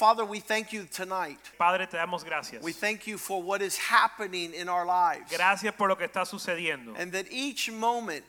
Father, we thank you tonight. Padre, te damos gracias. We thank you for what is happening in our lives. Gracias por lo que está sucediendo. And that each moment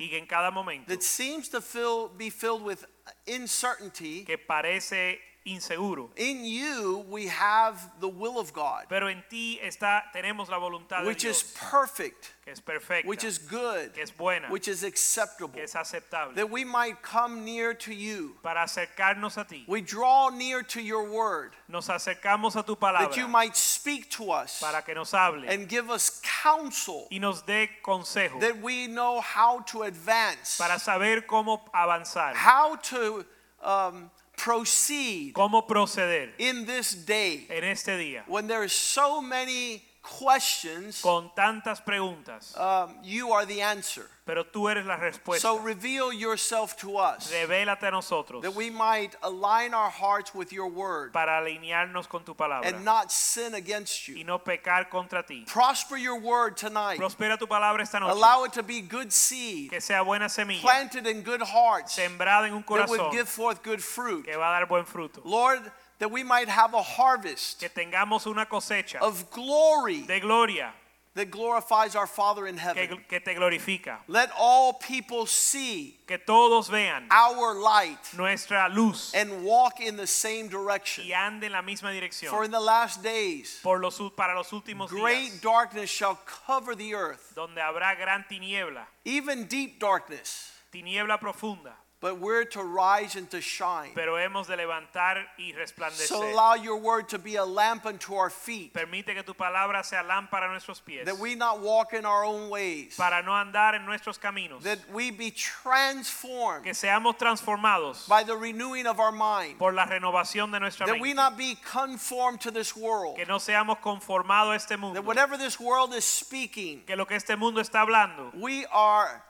Y en cada momento that seems to fill, be filled with uncertainty, que parece inseguro, in you we have the will of God, pero en ti está tenemos la voluntad de which is perfect, que es perfecta, which is good, que es buena, which is acceptable, que es aceptable, that we might come near to you. para acercarnos a ti. We draw near to your word, Nos acercamos a tu palabra. that you might speak to us para que nos hable and give us counsel, y nos dé consejo that we know how to advance. para saber cómo avanzar, how to um, proceed cómo proceder in this day en este día? when there are so many questions con tantas preguntas, um, you are the answer pero tú eres la respuesta. so reveal yourself to us Revélate a nosotros that we might align our hearts with your word para alinearnos con tu palabra and not sin against you. y no pecar contra ti. prosper your word tonight Prospera tu palabra esta noche. allow it to be good seed Que sea buena semilla, planted in good hearts sembrada en un corazón. that would give forth good fruit que va a dar buen fruto. lord that we might have a harvest Que tengamos una cosecha of glory de gloria that glorifies our Father in heaven. que, que te glorifica. Let all people see Que todos vean our light nuestra luz and walk in the same direction. y ande en la misma dirección. For in the last days, Por los, para los últimos great días, darkness shall cover the earth, donde habrá gran tiniebla, even deep darkness. tiniebla profunda, But we're to rise and to shine. pero hemos de levantar y So resplandecer. allow your word to be a lamp unto our feet, Permite que tu palabra sea lámpara a nuestros pies, that we not walk in our own ways, para no andar en nuestros caminos. that we be transformed que seamos transformados by the renewing of our mind, por la renovación de nuestra that we mente, not be conformed to this world, que no seamos conformados a este mundo, that whatever this world is speaking, que lo que este mundo está hablando, we are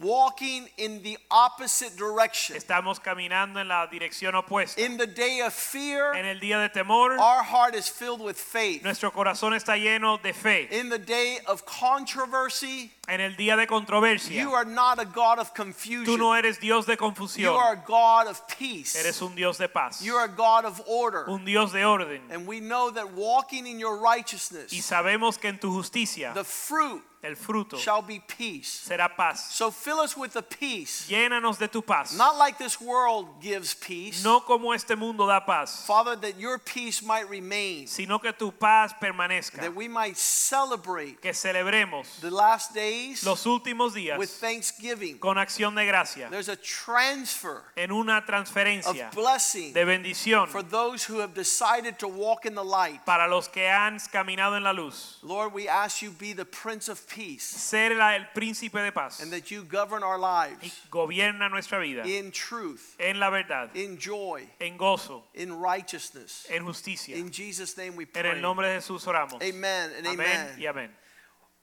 walking in the opposite direction. estamos caminando en la dirección opuesta. In the day of fear, En el día de temor, our heart is filled with faith. nuestro corazón está lleno de fe. In the day of controversy, En el día de controversia, you are not a God of confusion. tú no eres Dios de confusión. You are a God of peace. eres un Dios de paz, You are a God of order. un Dios de orden. And we know that walking in your righteousness, Y sabemos que en tu justicia the fruit el fruto shall be peace. será paz. So fill us with the peace, Llénanos de tu paz, not like this world gives peace. no como este mundo da paz, Father, that your peace might remain, sino que tu paz permanezca. that we might celebrate que celebremos the last days los últimos días with thanksgiving. con acción de gracia There's a transfer en una of transferencia blessing de bendición for those who have decided to walk in the light. para los que han caminado en la luz. Lord, we ask you be the Prince of Peace Ser la- el príncipe de paz and that you govern our y lives gobierna nuestra vida in truth, en la verdad, in joy, en gozo, in righteousness. en justicia. In Jesus' name we pray. En el nombre de Jesús oramos. Amen and Amén amen. y amén.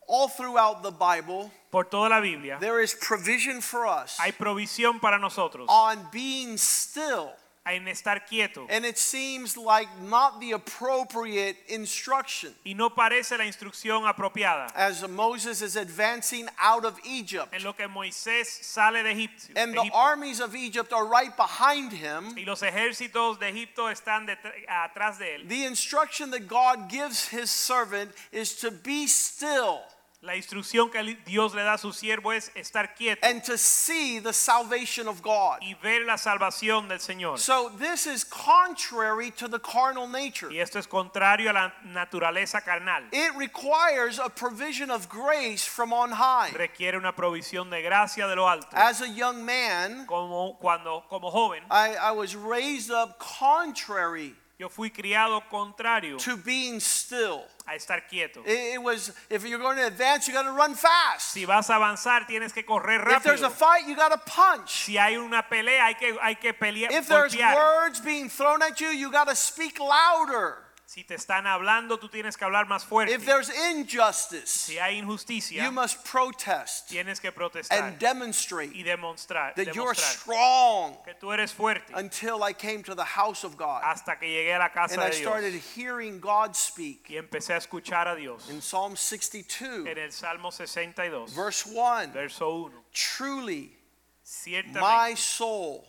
All throughout the Bible, Por toda la Biblia there is provision for us hay provisión para nosotros on being still. En estar quieto And it seems like not the appropriate instruction y no parece la instrucción apropiada as Moses is advancing out of Egypt. en lo que Moisés sale de Egipto. And the Egipto. armies of Egypt are right behind him. y los ejércitos de Egipto están detr- atrás de él. The instruction that God gives his servant is to be still La instrucción que Dios le da a su siervo es estar quieto and to see the salvation of God. y ver la salvación del Señor. So this is contrary to the carnal nature. Y esto es contrario a la naturaleza carnal. It requires a provision of grace from on high. Requiere una provisión de gracia de lo alto. As a young man, Como cuando como joven I, I was raised up contrary yo fui criado contrario to being still. a estar quieto. It, it was if you're going to advance, you got to run fast. Si vas a avanzar tienes que correr If there's a fight, you got to punch. Si hay una pelea hay que hay que pelear If there's words being thrown at you, you got to speak louder. Si te están hablando, tú tienes que hablar más fuerte. If there's injustice, Si hay injusticia, you must protest tienes que protestar and demonstrate y demostrar, that you're strong que tú eres fuerte until I came to the house of God. hasta que llegué a la casa And I de started Dios hearing God speak. y empecé a escuchar a Dios. In Psalm 62, En el Salmo 62, verse 1, verso 1. truly my soul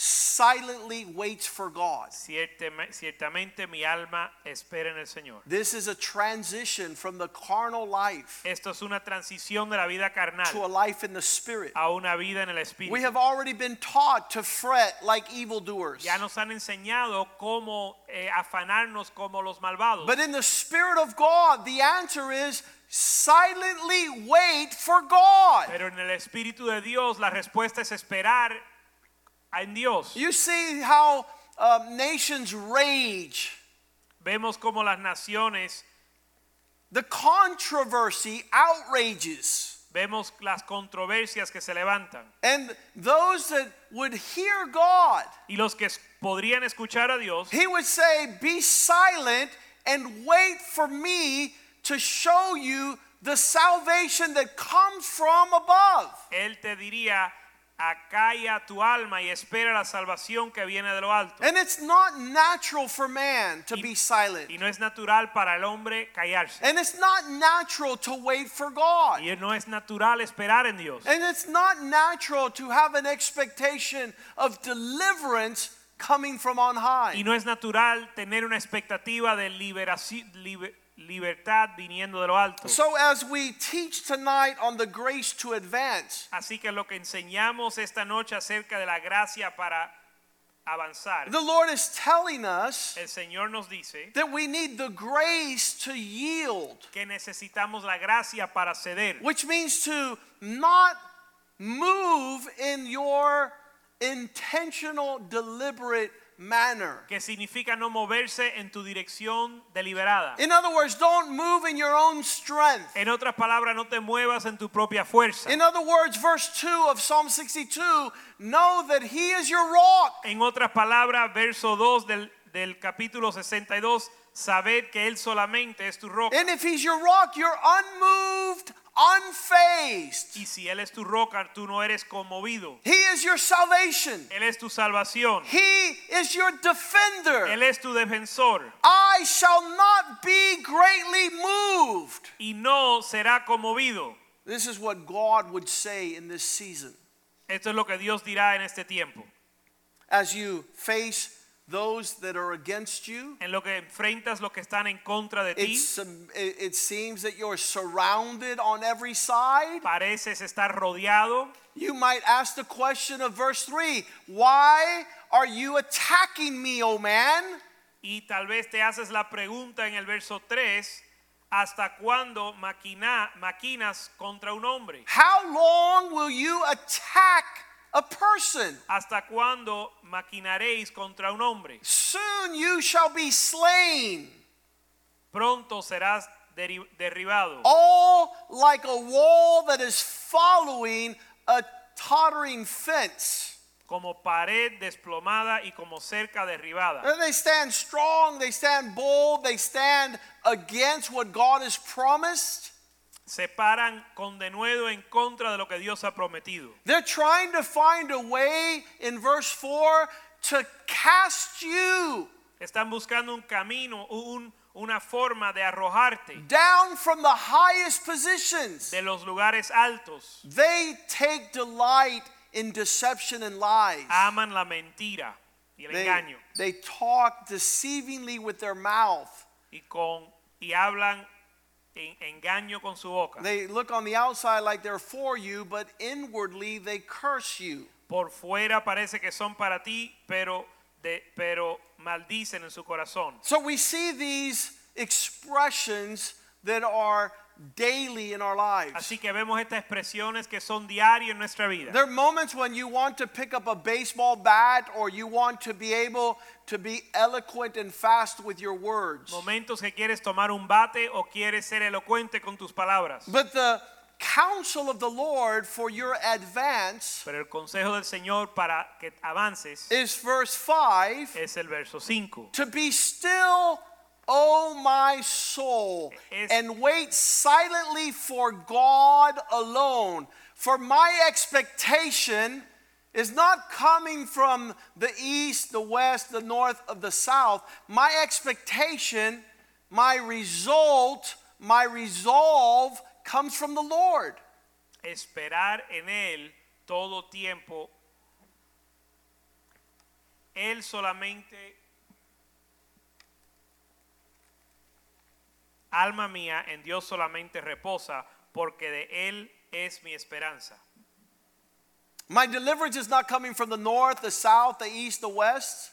silently waits for God. ciertame- ciertamente mi alma espera en el Señor. This is a transition from the carnal life Esto es una transición de la vida to a life in the spirit. a una vida en el We have already been taught to fret like evildoers. Ya nos han enseñado cómo eh, afanarnos como los malvados. But in the Spirit of God, the answer is silently wait for God. Pero en el Espíritu de Dios la respuesta es esperar en Dios. You see how um, nations rage, Vemos como las naciones, the controversy outrages. vemos las controversias que se levantan. And those that would hear God, Y los que podrían escuchar a Dios, He would say, Be silent and wait for me to show you the salvation that comes from above. Él te diría, acalla tu alma y espera la salvación que viene de lo alto. And it's not natural for man to be silent. Y no es natural para el hombre callarse. And it's not natural to wait for God. Y no es natural esperar en Dios. And it's not natural to have an expectation of deliverance coming from on high. Y no es natural tener una expectativa de liberaci- libe- libertad viniendo de lo alto. So, as we teach tonight on the grace to advance, Así que lo que enseñamos esta noche acerca de la gracia para avanzar, the Lord is telling us el Señor nos dice that we need the grace to yield, que necesitamos la gracia para ceder, which means to not move in your intentional, deliberate manner. que significa no moverse en tu dirección deliberada. In other words, don't move in your own strength. En otras palabras, no te muevas en tu propia fuerza. In other words, verse 2 of Psalm 62 know that He is your rock. En otras palabras, verso 2 del, del capítulo 62, sabed que Él solamente es tu roca. And if He's your rock, you're unmoved, unfazed. Y si Él es tu roca, tú no eres conmovido. He is your salvation, Él es tu salvación. He is your defender. Él es tu defensor. I shall not be greatly moved. Y no será conmovido. This is what God would say in this season Esto es lo que Dios dirá en este tiempo. as you face those that are against you. En lo que enfrentas los que están en contra de ti, it, seems that you're surrounded on every side. pareces estar rodeado. You might ask the question of verse 3 Why are you attacking me, O man? Y tal vez te haces la pregunta en el verso 3, ¿hasta cuándo maquina, maquinas contra un hombre? How long will you attack a person? ¿Hasta cuándo maquinaréis contra un hombre? Soon you shall be slain, Pronto serás derribado, all like a wall that is following a tottering fence. como pared desplomada y como cerca derribada. And They stand strong, they stand bold, they stand against what God has promised. Se paran con denuedo en contra de lo que Dios ha prometido. They're trying to find a way in verse 4 to cast you Están buscando un camino, un- una forma de arrojarte down from the highest positions. de los lugares altos. They take delight in deception and lies. Aman la mentira y el They, engaño they talk deceivingly with their mouth. y con y hablan engaño con su boca. They look on the outside like they're for you, but inwardly they curse you. Por fuera parece que son para ti, pero de, pero maldicen en su corazón. So we see these expressions that are daily in our lives. Así que vemos estas expresiones que son diarias en nuestra vida. There are moments when you want to pick up a baseball bat or you want to be able to be eloquent and fast with your words. Momentos que quieres tomar un bate o quieres ser elocuente con tus palabras. But the counsel of the Lord for your advance Pero el consejo del Señor para que avances is verse 5 es el verso 5. to be still, O my soul, and wait silently for God alone. For my expectation is not coming from the east, the west, the north, of the south. My expectation, my result, my resolve comes from the Lord. esperar en Él todo tiempo. Él solamente, alma mía, en Dios solamente reposa, porque de Él es mi esperanza. My deliverance is not coming from the north, the south, the east, the west.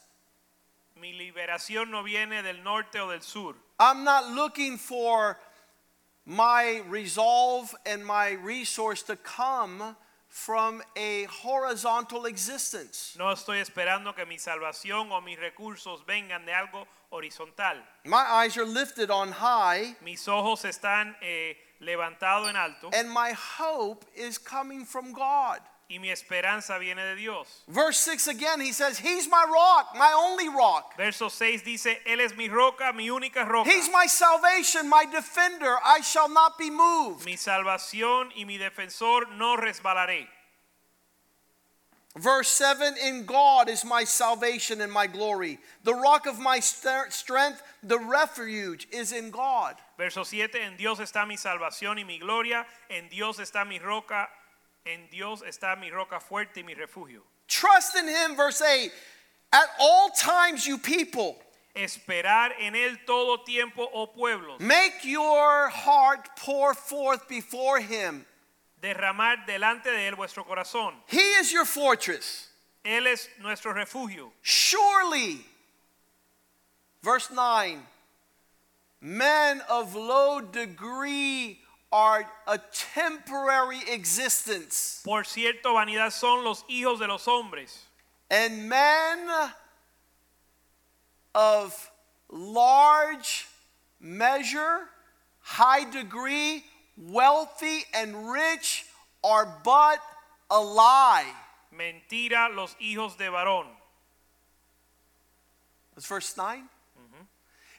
Mi liberación no viene del norte o del sur. I'm not looking for my resolve and my resource to come from a horizontal existence. No estoy esperando que mi salvación o mis recursos vengan de algo horizontal. My eyes are lifted on high, Mis ojos están eh, levantados en alto and my hope is coming from God. Y mi esperanza viene de Dios. Verse 6 again, he says, He's my rock, my only rock. Verso 6 dice, Él es mi roca, mi única roca. He's my salvation, my defender. I shall not be moved. Mi salvación y mi defensor no resbalaré. Verse 7 In God is my salvation and my glory. The rock of my st- strength, the refuge is in God. Verso 7, en Dios está mi salvación y mi gloria, en Dios está mi roca, en Dios está mi roca fuerte y mi refugio. Trust in Him, verse 8. At all times, you people, Esperar en Él todo tiempo, oh pueblos. make your heart pour forth before Him. Derramar delante de Él vuestro corazón. He is your fortress. Él es nuestro refugio. Surely, verse 9, men of low degree are a temporary existence, Por cierto, vanidad son los hijos de los hombres. and men of large measure, high degree, wealthy, and rich are but a lie. Mentira los hijos de varón. That's verse 9.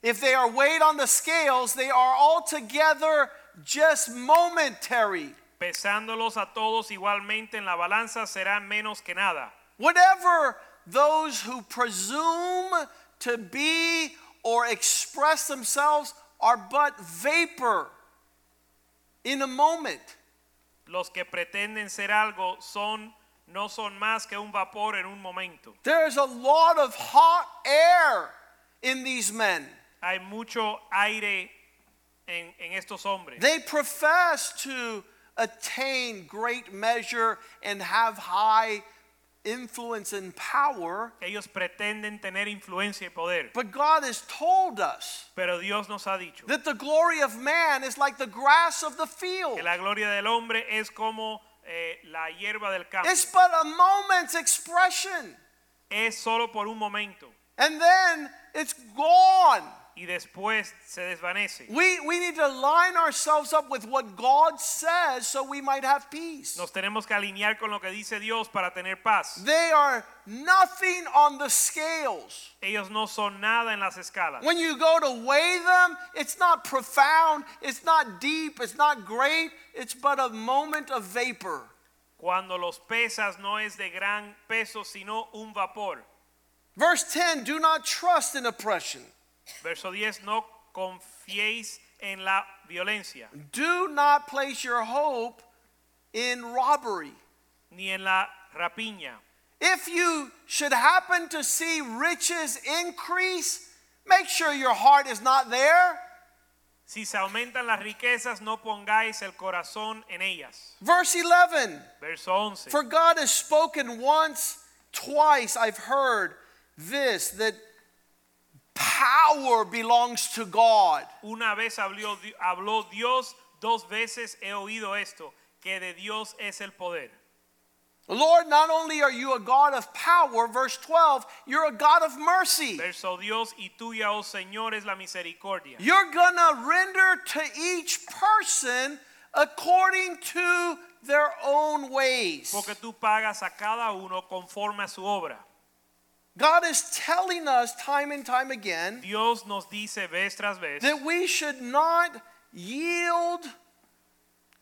If they are weighed on the scales, they are altogether just momentary. Pesándolos a todos igualmente en la balanza serán menos que nada. Whatever those who presume to be or express themselves are but vapor in a moment. Los que pretenden ser algo son no son más que un vapor en un momento. There's a lot of hot air in these men. Hay mucho aire en, en estos hombres. They profess to attain great measure and have high influence and power, Ellos pretenden tener influencia y poder. but God has told us Pero Dios nos ha dicho that the glory of man is like the grass of the field. que la gloria del hombre es como eh, la hierba del campo. It's but a moment's expression, Es solo por un momento and then it's gone. Y después se desvanece. We, we need to line ourselves up with what God says so we might have peace. Nos tenemos que alinear con lo que dice Dios para tener paz. They are nothing on the scales. Ellos no son nada en las escalas. When you go to weigh them, it's not profound, it's not deep, it's not great, it's but a moment of vapor. Cuando los pesas no es de gran peso, sino un vapor. Verse 10 Do not trust in oppression, Verso 10, no confiéis en la violencia, do not place your hope in robbery. ni en la rapiña. If you should happen to see riches increase, make sure your heart is not there. Si se aumentan las riquezas, no pongáis el corazón en ellas. Verse 11 Verso 11. For God has spoken once, twice, I've heard this that power belongs to God. Una vez habló, habló Dios, dos veces he oído esto, que de Dios es el poder. Lord, not only are you a God of power, verse 12, you're a God of mercy. Verso Dios, y tuya, oh Señor, es la misericordia. You're gonna render to each person according to their own ways. Porque tú pagas a cada uno conforme a su obra. God is telling us time and time again Dios nos dice vez tras vez that we should not yield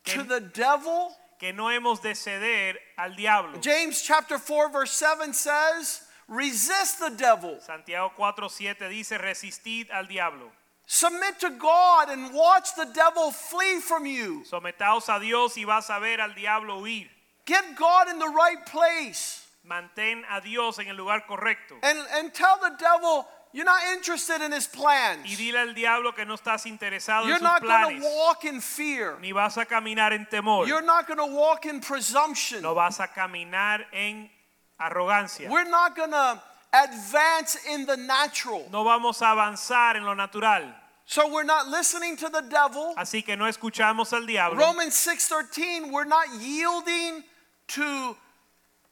to the devil. que no hemos de ceder al diablo. James chapter 4 verse 7 says, resist the devil. Santiago 4:7 dice resistid al diablo. Submit to God and watch the devil flee from you. Sometaos a Dios y vas a ver al diablo huir. Get God in the right place. Mantén a Dios en el lugar correcto. And, and tell the devil you're not interested in his plans. Y dile al diablo que no estás interesado en You're sus not going planes. to walk in fear. Ni vas a caminar en temor. You're not going to walk in presumption. No vas a caminar en arrogancia. We're not going to advance in the natural. No vamos a avanzar en lo natural. So we're not listening to the devil. Así que no escuchamos al diablo. Romans 6:13 we're not yielding to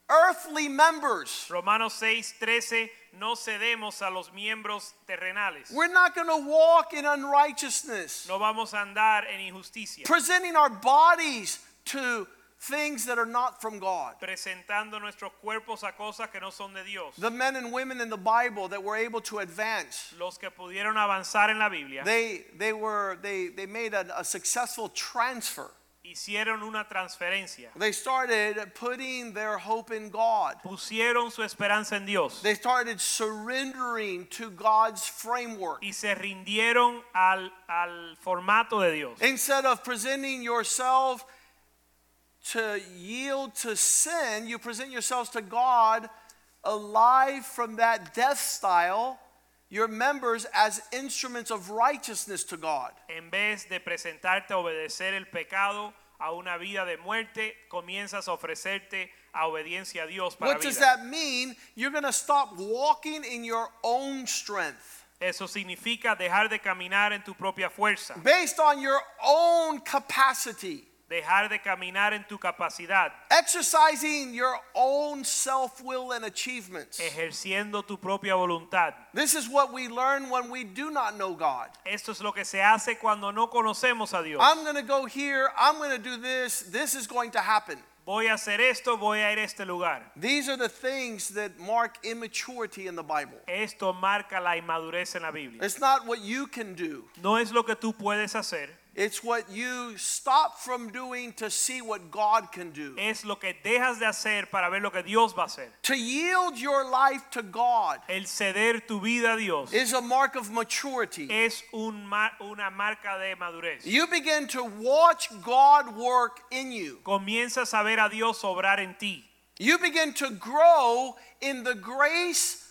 earthly members. Romanos 6:13 no cedemos a los miembros terrenales. We're not going to walk in unrighteousness. No vamos a andar en injusticia. Presenting our bodies to things that are not from God. Presentando nuestros cuerpos a cosas que no son de Dios. The men and women in the Bible that were able to advance Los que pudieron avanzar en la Biblia they they were they they made a, a successful transfer. Hicieron una transferencia. They started putting their hope in God. Pusieron su esperanza en Dios They started surrendering to God's framework. y se rindieron al, al formato de Dios. Instead of presenting yourself to yield to sin, you present yourselves to God alive from that death style, your members as instruments of righteousness to God. En vez de presentarte a obedecer el pecado a una vida de muerte, comienzas a ofrecerte a obediencia a Dios para What does vida. that mean? You're going to stop walking in your own strength, Eso significa dejar de caminar en tu propia fuerza, based on your own capacity, dejar de caminar en tu capacidad, exercising your own self will and achievements. ejerciendo tu propia voluntad. This is what we learn when we do not know God. Esto es lo que se hace cuando no conocemos a Dios. I'm going to go here, I'm going to do this, this is going to happen. Voy a hacer esto, voy a ir a este lugar. These are the things that mark immaturity in the Bible. Esto marca la inmadurez en la Biblia. It's not what you can do, No es lo que tú puedes hacer, it's what you stop from doing to see what God can do. es lo que dejas de hacer para ver lo que Dios va a hacer. To yield your life to God El ceder tu vida a Dios is a mark of maturity. es un ma- una marca de madurez. You begin to watch God work in you. Comienzas a ver a Dios obrar en ti. You begin to grow in the grace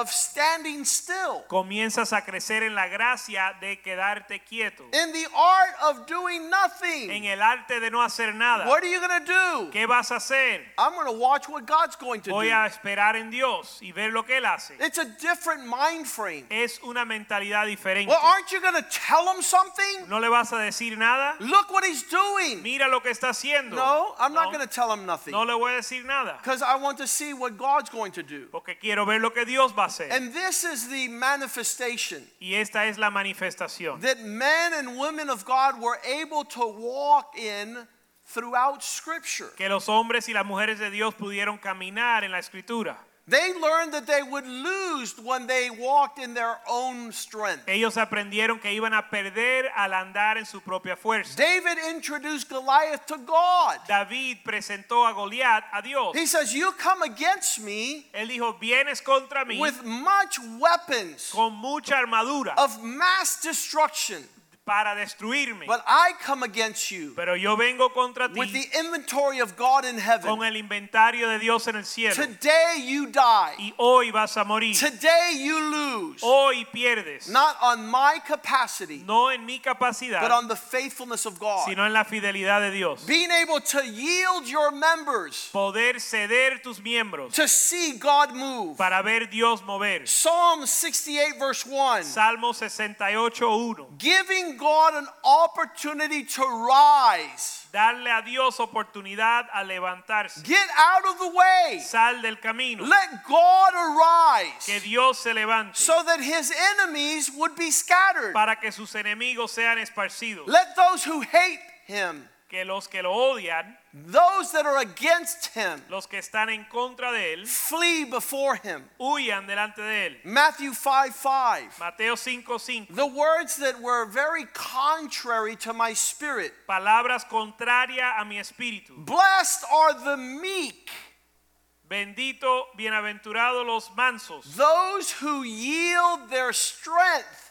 of standing still. Comienzas a crecer en la gracia de quedarte quieto. In the art of doing nothing. En el arte de no hacer nada. What are you going to do? ¿Qué vas a hacer? I'm going to watch what God's going to Voy do. a esperar en Dios y ver lo que Él hace. It's a different mind frame. Es una mentalidad diferente. Well, aren't you going to tell him something? ¿No le vas a decir nada? Look what he's doing. Mira lo que está haciendo. No, I'm not going to tell him nothing. no le voy a decir nada. Because I want to see what God's going to do. Porque quiero ver lo que Dios va a hacer. And this is the manifestation Y esta es la manifestación. that men and women of God were able to walk in throughout Scripture. Que los hombres y las mujeres de Dios pudieron caminar en la escritura. They learned that they would lose when they walked in their own strength. Ellos aprendieron que iban a perder al andar en su propia fuerza. David introduced Goliath to God. David presentó a Goliat a Dios. He says, You come against me Él dijo, vienes contra mí with much weapons con mucha armadura of mass destruction, para destruirme. but I come against you Pero yo vengo contra with the inventory of God in heaven. con el inventario de Dios en el cielo. Today you die. Y hoy vas a morir. Today you lose. Hoy pierdes. Not on my capacity, No en mi but on the faithfulness of God. sino en la fidelidad de Dios. Being able to yield your members Poder ceder tus miembros to see God move. para ver Dios mover. Psalm 68, verse 1. Salmo 68.1. Giving God an opportunity to rise. Darle a Dios oportunidad a levantarse. Get out of the way. Sal del camino. Let God arise. Que Dios se levante so that his enemies would be scattered. para que sus enemigos sean esparcidos. Let those who hate him que los que lo odian, those that are against him, los que están en contra de él, flee before him. huyan delante de él. Matthew 5 5. Mateo 5:5. The words that were very contrary to my spirit. Palabras contrarias a mi espíritu. Blessed are the meek, Bendito, bienaventurados los mansos, those who yield their strength,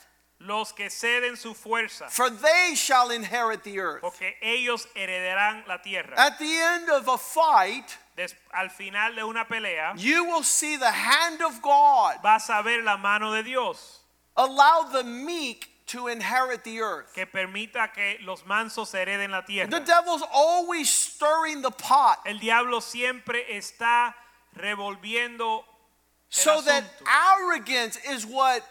los que ceden su fuerza, for they shall inherit the earth. porque ellos heredarán la tierra. At the end of a fight, Des- al final de una pelea, you will see the hand of God vas a ver la mano de Dios allow the meek to inherit the earth. que permita que los mansos hereden la tierra. The devil's always stirring the pot El diablo siempre está revolviendo so that arrogance is what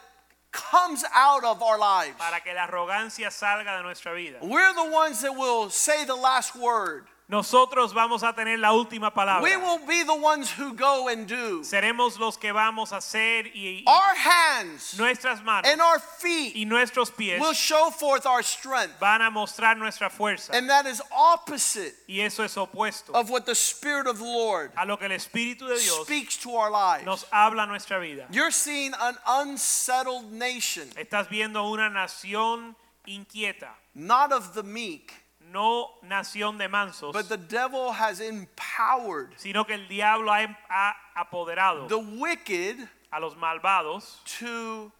comes out of our lives. para que la arrogancia salga de nuestra vida. We're the ones that will say the last word. Nosotros vamos a tener la última palabra. We will be the ones who go and do. Seremos los que vamos a hacer y, y Our hands nuestras manos and our feet y nuestros pies will show forth our strength. van a mostrar nuestra fuerza. And that is opposite Y eso es opuesto of what the Spirit of the Lord a lo que el Espíritu de Dios speaks to our lives. nos habla nuestra vida. You're seeing an unsettled nation, Estás viendo una nación inquieta, not of the meek, no nación de mansos, but the devil has empowered sino que el diablo ha, ha apoderado the wicked a los malvados to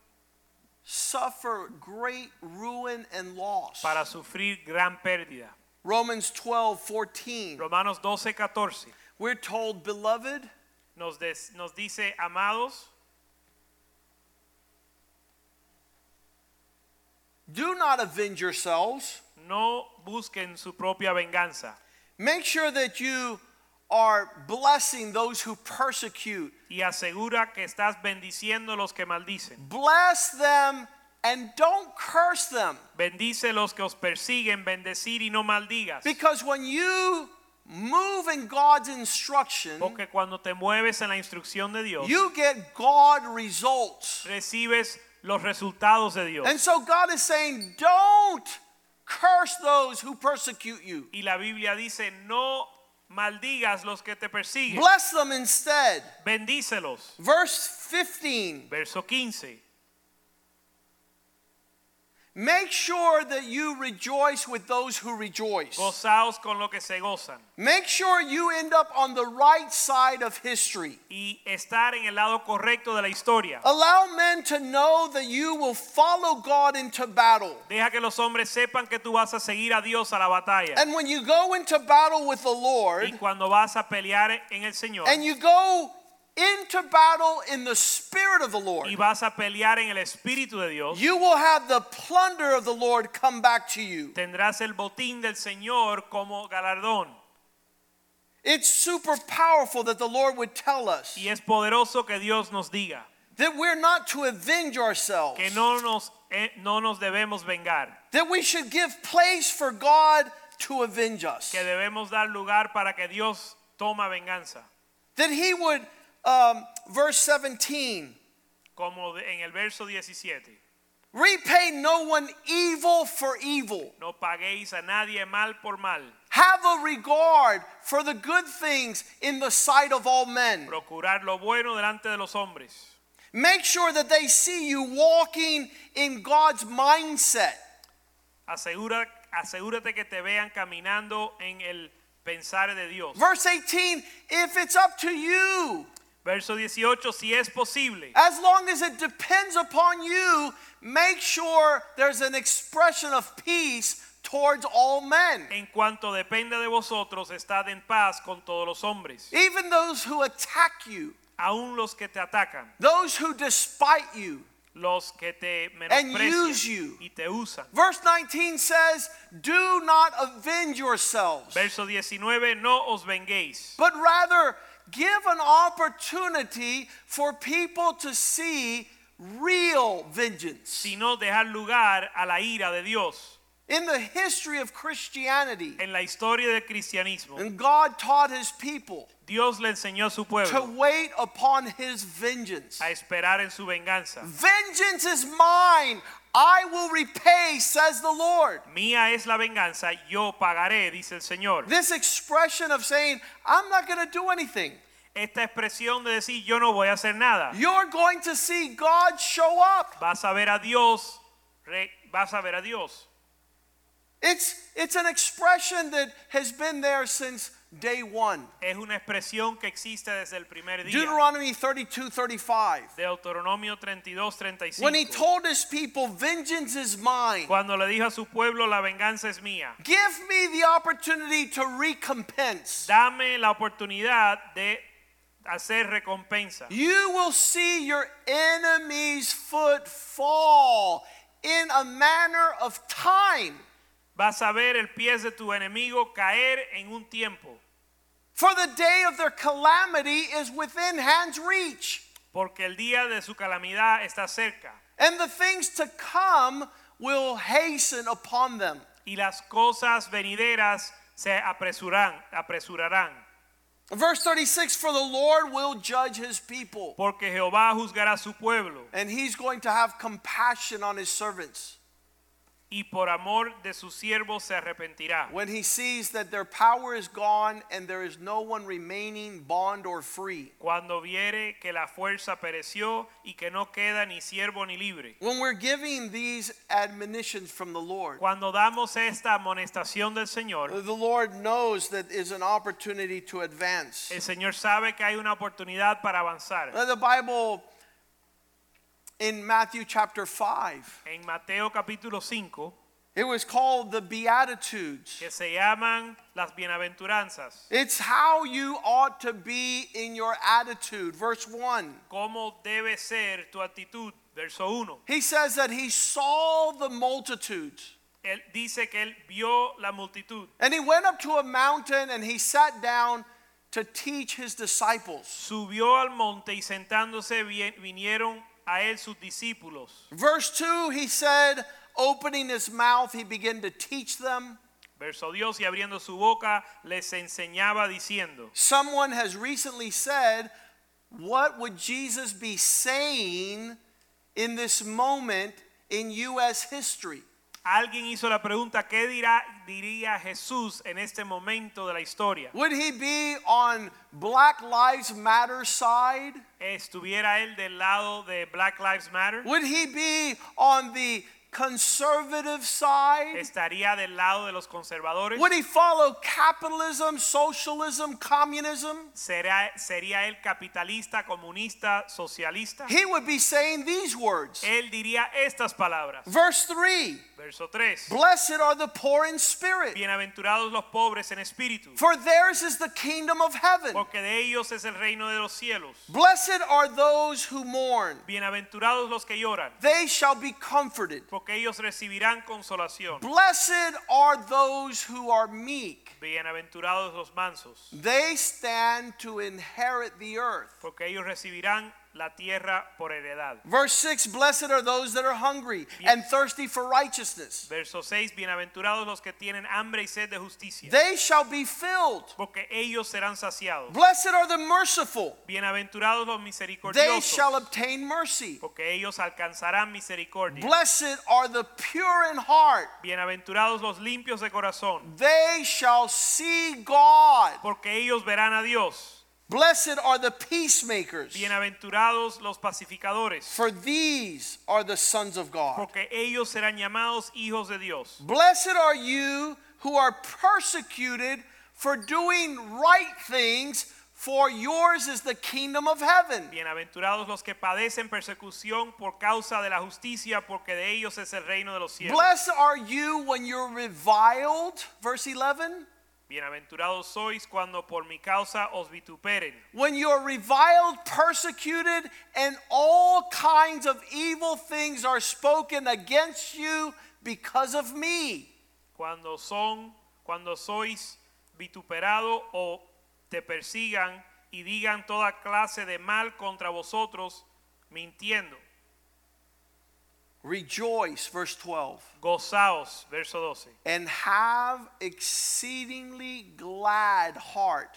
suffer great ruin and loss. para sufrir gran pérdida. Romans 12, 14. Romanos 12, 14 We're told, beloved, nos, des- nos dice, amados, do not avenge yourselves. No busquen su propia venganza Make sure that you are blessing those who persecute. y asegura que estás bendiciendo los que maldicen. Bless them and don't curse them. Bendice los que os persiguen, bendecir y no maldigas. Because when you move in God's instruction, Porque cuando te mueves en la instrucción de Dios, you get God results. recibes los resultados de Dios. And so God is saying, don't curse those who persecute you. Y la Biblia dice, no maldigas los que te persiguen, Bless them instead. bendícelos. Verse 15. Verso 15. Make sure that you rejoice with those who rejoice. Gozaos con lo que se gozan. Make sure you end up on the right side of history. Y estar en el lado correcto de la historia. Allow men to know that you will follow God into battle. Deja que los hombres sepan que tú vas a seguir a Dios a la batalla. And when you go into battle with the Lord, Y cuando vas a pelear en el Señor and you go into battle in the Spirit of the Lord, y vas a pelear en el Espíritu de Dios, you will have the plunder of the Lord come back to you. tendrás el botín del Señor como galardón. It's super powerful that the Lord would tell us Y es poderoso que Dios nos diga that we're not to avenge ourselves, que no nos, eh, no nos debemos vengar, that we should give place for God to avenge us, que debemos dar lugar para que Dios toma venganza. that He would, um, verse 17, Como en el verso 17, repay no one evil for evil. no paguéis a nadie mal por mal. Have a regard for the good things in the sight of all men. Procurar lo bueno delante de los hombres. Make sure that they see you walking in God's mindset. Asegura, asegúrate que te vean caminando en el pensar de Dios. Verse 18, if it's up to you, Verso 18, si es posible, as long as it depends upon you, make sure there's an expression of peace towards all men. en cuanto dependa de vosotros, estad en paz con todos los hombres, Even those who attack you, aun los que te atacan, those who despite you. los que te And use you. y te usan. Verse 19 says, Do not avenge yourselves, Verso 19, no os venguéis, but rather give an opportunity for people to see real vengeance. sino dejar lugar a la ira de Dios. In the history of Christianity, En la historia del cristianismo, and God taught his people Dios le enseñó a su to wait upon his vengeance. a esperar en su venganza. Vengeance is mine, I will repay, says the Lord. Mía es la venganza, yo pagaré, dice el Señor. This expression of saying, I'm not going to do anything. Esta expresión de decir yo no voy a hacer nada. You're going to see God show up. Vas a ver a Dios, vas a ver a Dios. It's, it's an expression that has been there since day one. Es una expresión que existe desde el primer día. Deuteronomy 32 35. Deuteronomio 32, 35. When he told his people, Vengeance is mine, Cuando le dijo a su pueblo, la venganza es mía. give me the opportunity to recompense. Dame la oportunidad de hacer recompensa. You will see your enemy's foot fall in a manner of time. Vas a ver el pie de tu enemigo caer en un tiempo. For the day of their calamity is within hand's reach, Porque el día de su calamidad está cerca. and the things to come will hasten upon them. Y las cosas venideras se apresuran, apresurarán. Verse 36 For the Lord will judge his people, Porque Jehová juzgará su pueblo. and he's going to have compassion on his servants. Y por amor de sus siervos se arrepentirá. When he sees that their power is gone and there is no one remaining bond or free. Cuando viere que la fuerza pereció y que no queda ni siervo ni libre. When we're giving these admonitions from the Lord, Cuando damos esta amonestación del Señor, the Lord knows that is an opportunity to advance. el Señor sabe que hay una oportunidad para avanzar. The Bible in Matthew chapter 5, En Mateo capítulo 5, it was called the Beatitudes. que se llaman las bienaventuranzas. It's how you ought to be in your attitude. Verse 1. ¿Cómo debe ser tu actitud? Verso 1. He says that he saw the multitudes. Él dice que él vio la multitud. And he went up to a mountain and he sat down to teach his disciples. Subió al monte y sentándose vinieron a él sus discípulos. Verse 2, he said, opening his mouth, he began to teach them. Verso Dios y abriendo su boca les enseñaba diciendo. Someone has recently said, What would Jesus be saying in this moment in U.S. history? Alguien hizo la pregunta, ¿qué dirá, diría Jesús en este momento de la historia? Would he be on Black Lives Matter side? ¿Estuviera él del lado de Black Lives Matter? Would he be on the conservative side? ¿Estaría del lado de los conservadores? Would he follow capitalism, socialism, communism? ¿Será, ¿Sería él capitalista, comunista, socialista? He would be saying these words. Él diría estas palabras. Verse 3 Verso 3. Blessed are the poor in spirit, Bienaventurados los pobres en espíritu, for theirs is the kingdom of heaven. porque de ellos es el reino de los cielos. Blessed are those who mourn, Bienaventurados los que lloran, they shall be comforted. porque ellos recibirán consolación. Blessed are those who are meek, Bienaventurados los mansos, they stand to inherit the earth. porque ellos recibirán la tierra por heredad. Verse 6 Blessed are those that are hungry and thirsty for righteousness, Verso 6. Bienaventurados los que tienen hambre y sed de justicia, they shall be filled. porque ellos serán saciados. Blessed are the merciful, Bienaventurados los misericordiosos. they shall obtain mercy. porque ellos alcanzarán misericordia. Blessed are the pure in heart, Bienaventurados los limpios de corazón, they shall see God. porque ellos verán a Dios. Blessed are the peacemakers, Bienaventurados los pacificadores, for these are the sons of God. porque ellos serán llamados hijos de Dios. Blessed are you who are persecuted for doing right things, for yours is the kingdom of heaven. Bienaventurados los que padecen persecución por causa de la justicia, porque de ellos es el reino de los cielos. Blessed are you when you're reviled, verse 11. Bienaventurados sois cuando por mi causa os vituperen, When you're reviled, persecuted, and all kinds of evil things are spoken against you because of me. cuando son, cuando sois vituperado o te persigan y digan toda clase de mal contra vosotros, mintiendo. Rejoice, verse 12, Gozaos, verso 12. and have exceedingly glad heart,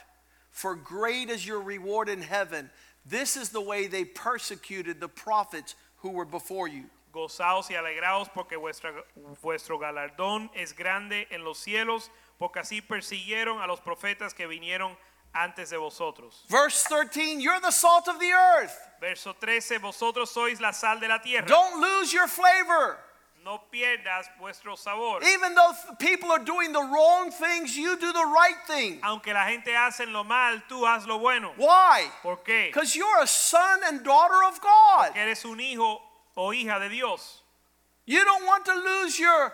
for great is your reward in heaven. This is the way they persecuted the prophets who were before you. Gozaos y alegraos porque vuestra, vuestro galardón es grande en los cielos, porque así persiguieron a los profetas que vinieron antes de vosotros. Verse 13, you're the salt of the earth. Verso 13, vosotros sois la sal de la tierra. Don't lose your flavor. No pierdas vuestro sabor. Even though people are doing the wrong things, you do the right thing. Aunque la gente hace lo mal, tú haz lo bueno. Why? ¿Por qué? Because you're a son and daughter of God. Porque eres un hijo o hija de Dios. You don't want to lose your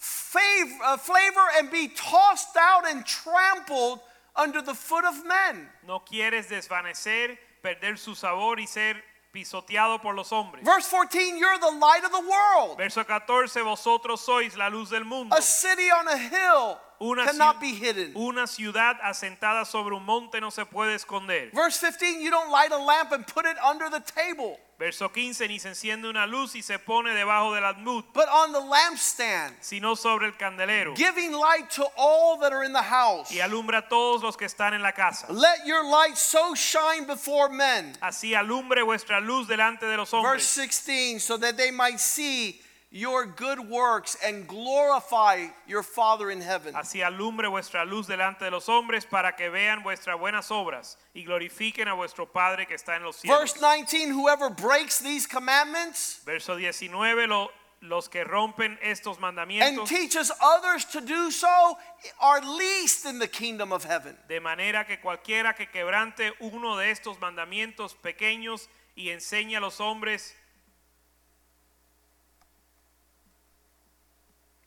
fav- uh, flavor and be tossed out and trampled under the foot of men. No quieres desvanecer, perder su sabor y ser pisoteado por los hombres. Verse 14, you're the light of the world. Verso 14, vosotros sois la luz del mundo. A city on a hill Una, cannot be hidden. una ciudad asentada sobre un monte no se puede esconder. Verse 15, you don't light a lamp and put it under the table, Verso 15, ni se enciende una luz y se pone debajo del almud, but on the lampstand, sino sobre el candelero. giving light to all that are in the house. Y alumbra a todos los que están en la casa. Let your light so shine before men. Así alumbre vuestra luz delante de los Verse hombres. 16, so that they might see your good works and glorify your Father in heaven. Así alumbre vuestra luz delante de los hombres para que vean vuestras buenas obras y glorifiquen a vuestro Padre que está en los cielos. Verse 19, whoever breaks these commandments Verso 19, lo- los que rompen estos mandamientos and teaches others to do so are least in the kingdom of heaven. de manera que cualquiera que quebrante uno de estos mandamientos pequeños y enseñe a los hombres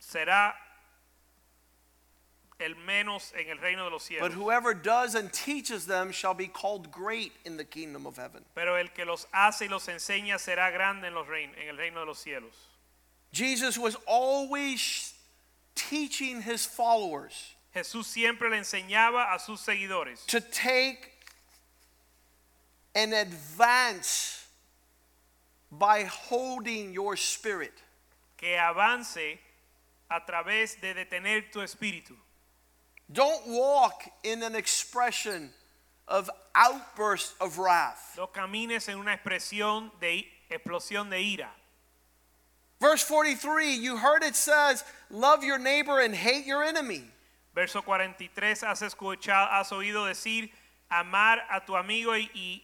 será el menos en el reino de los But whoever does and teaches them shall be called great in the kingdom of heaven. Pero el que los hace y los enseña será grande en, los rein- en el reino de los cielos. Jesus was always teaching his followers Jesús siempre le enseñaba a sus seguidores to take and advance by holding your spirit. que avance a través de detener tu espíritu. Don't walk in an expression of outburst of wrath. No camines en una expresión de explosión de ira. Verse 43, you heard it says, Love your neighbor and hate your enemy. Verso 43, has escuchado, has oído decir, amar a tu amigo y, y-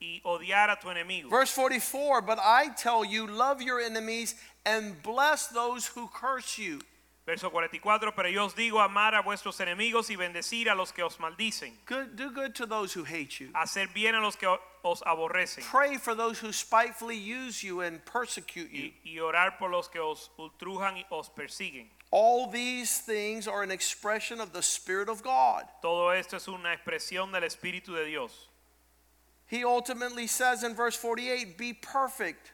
y odiar a tu enemigo. Verse 44, but I tell you, love your enemies and bless those who curse you. Verso 44, pero yo os digo, amar a vuestros enemigos y bendecir a los que os maldicen. Good, do good to those who hate you. Hacer bien a los que os aborrecen. Pray for those who spitefully use you and persecute you. Y, y orar por los que os ultrujan y os persiguen. All these things are an expression of the Spirit of God. Todo esto es una expresión del Espíritu de Dios. He ultimately says in verse 48, Be perfect,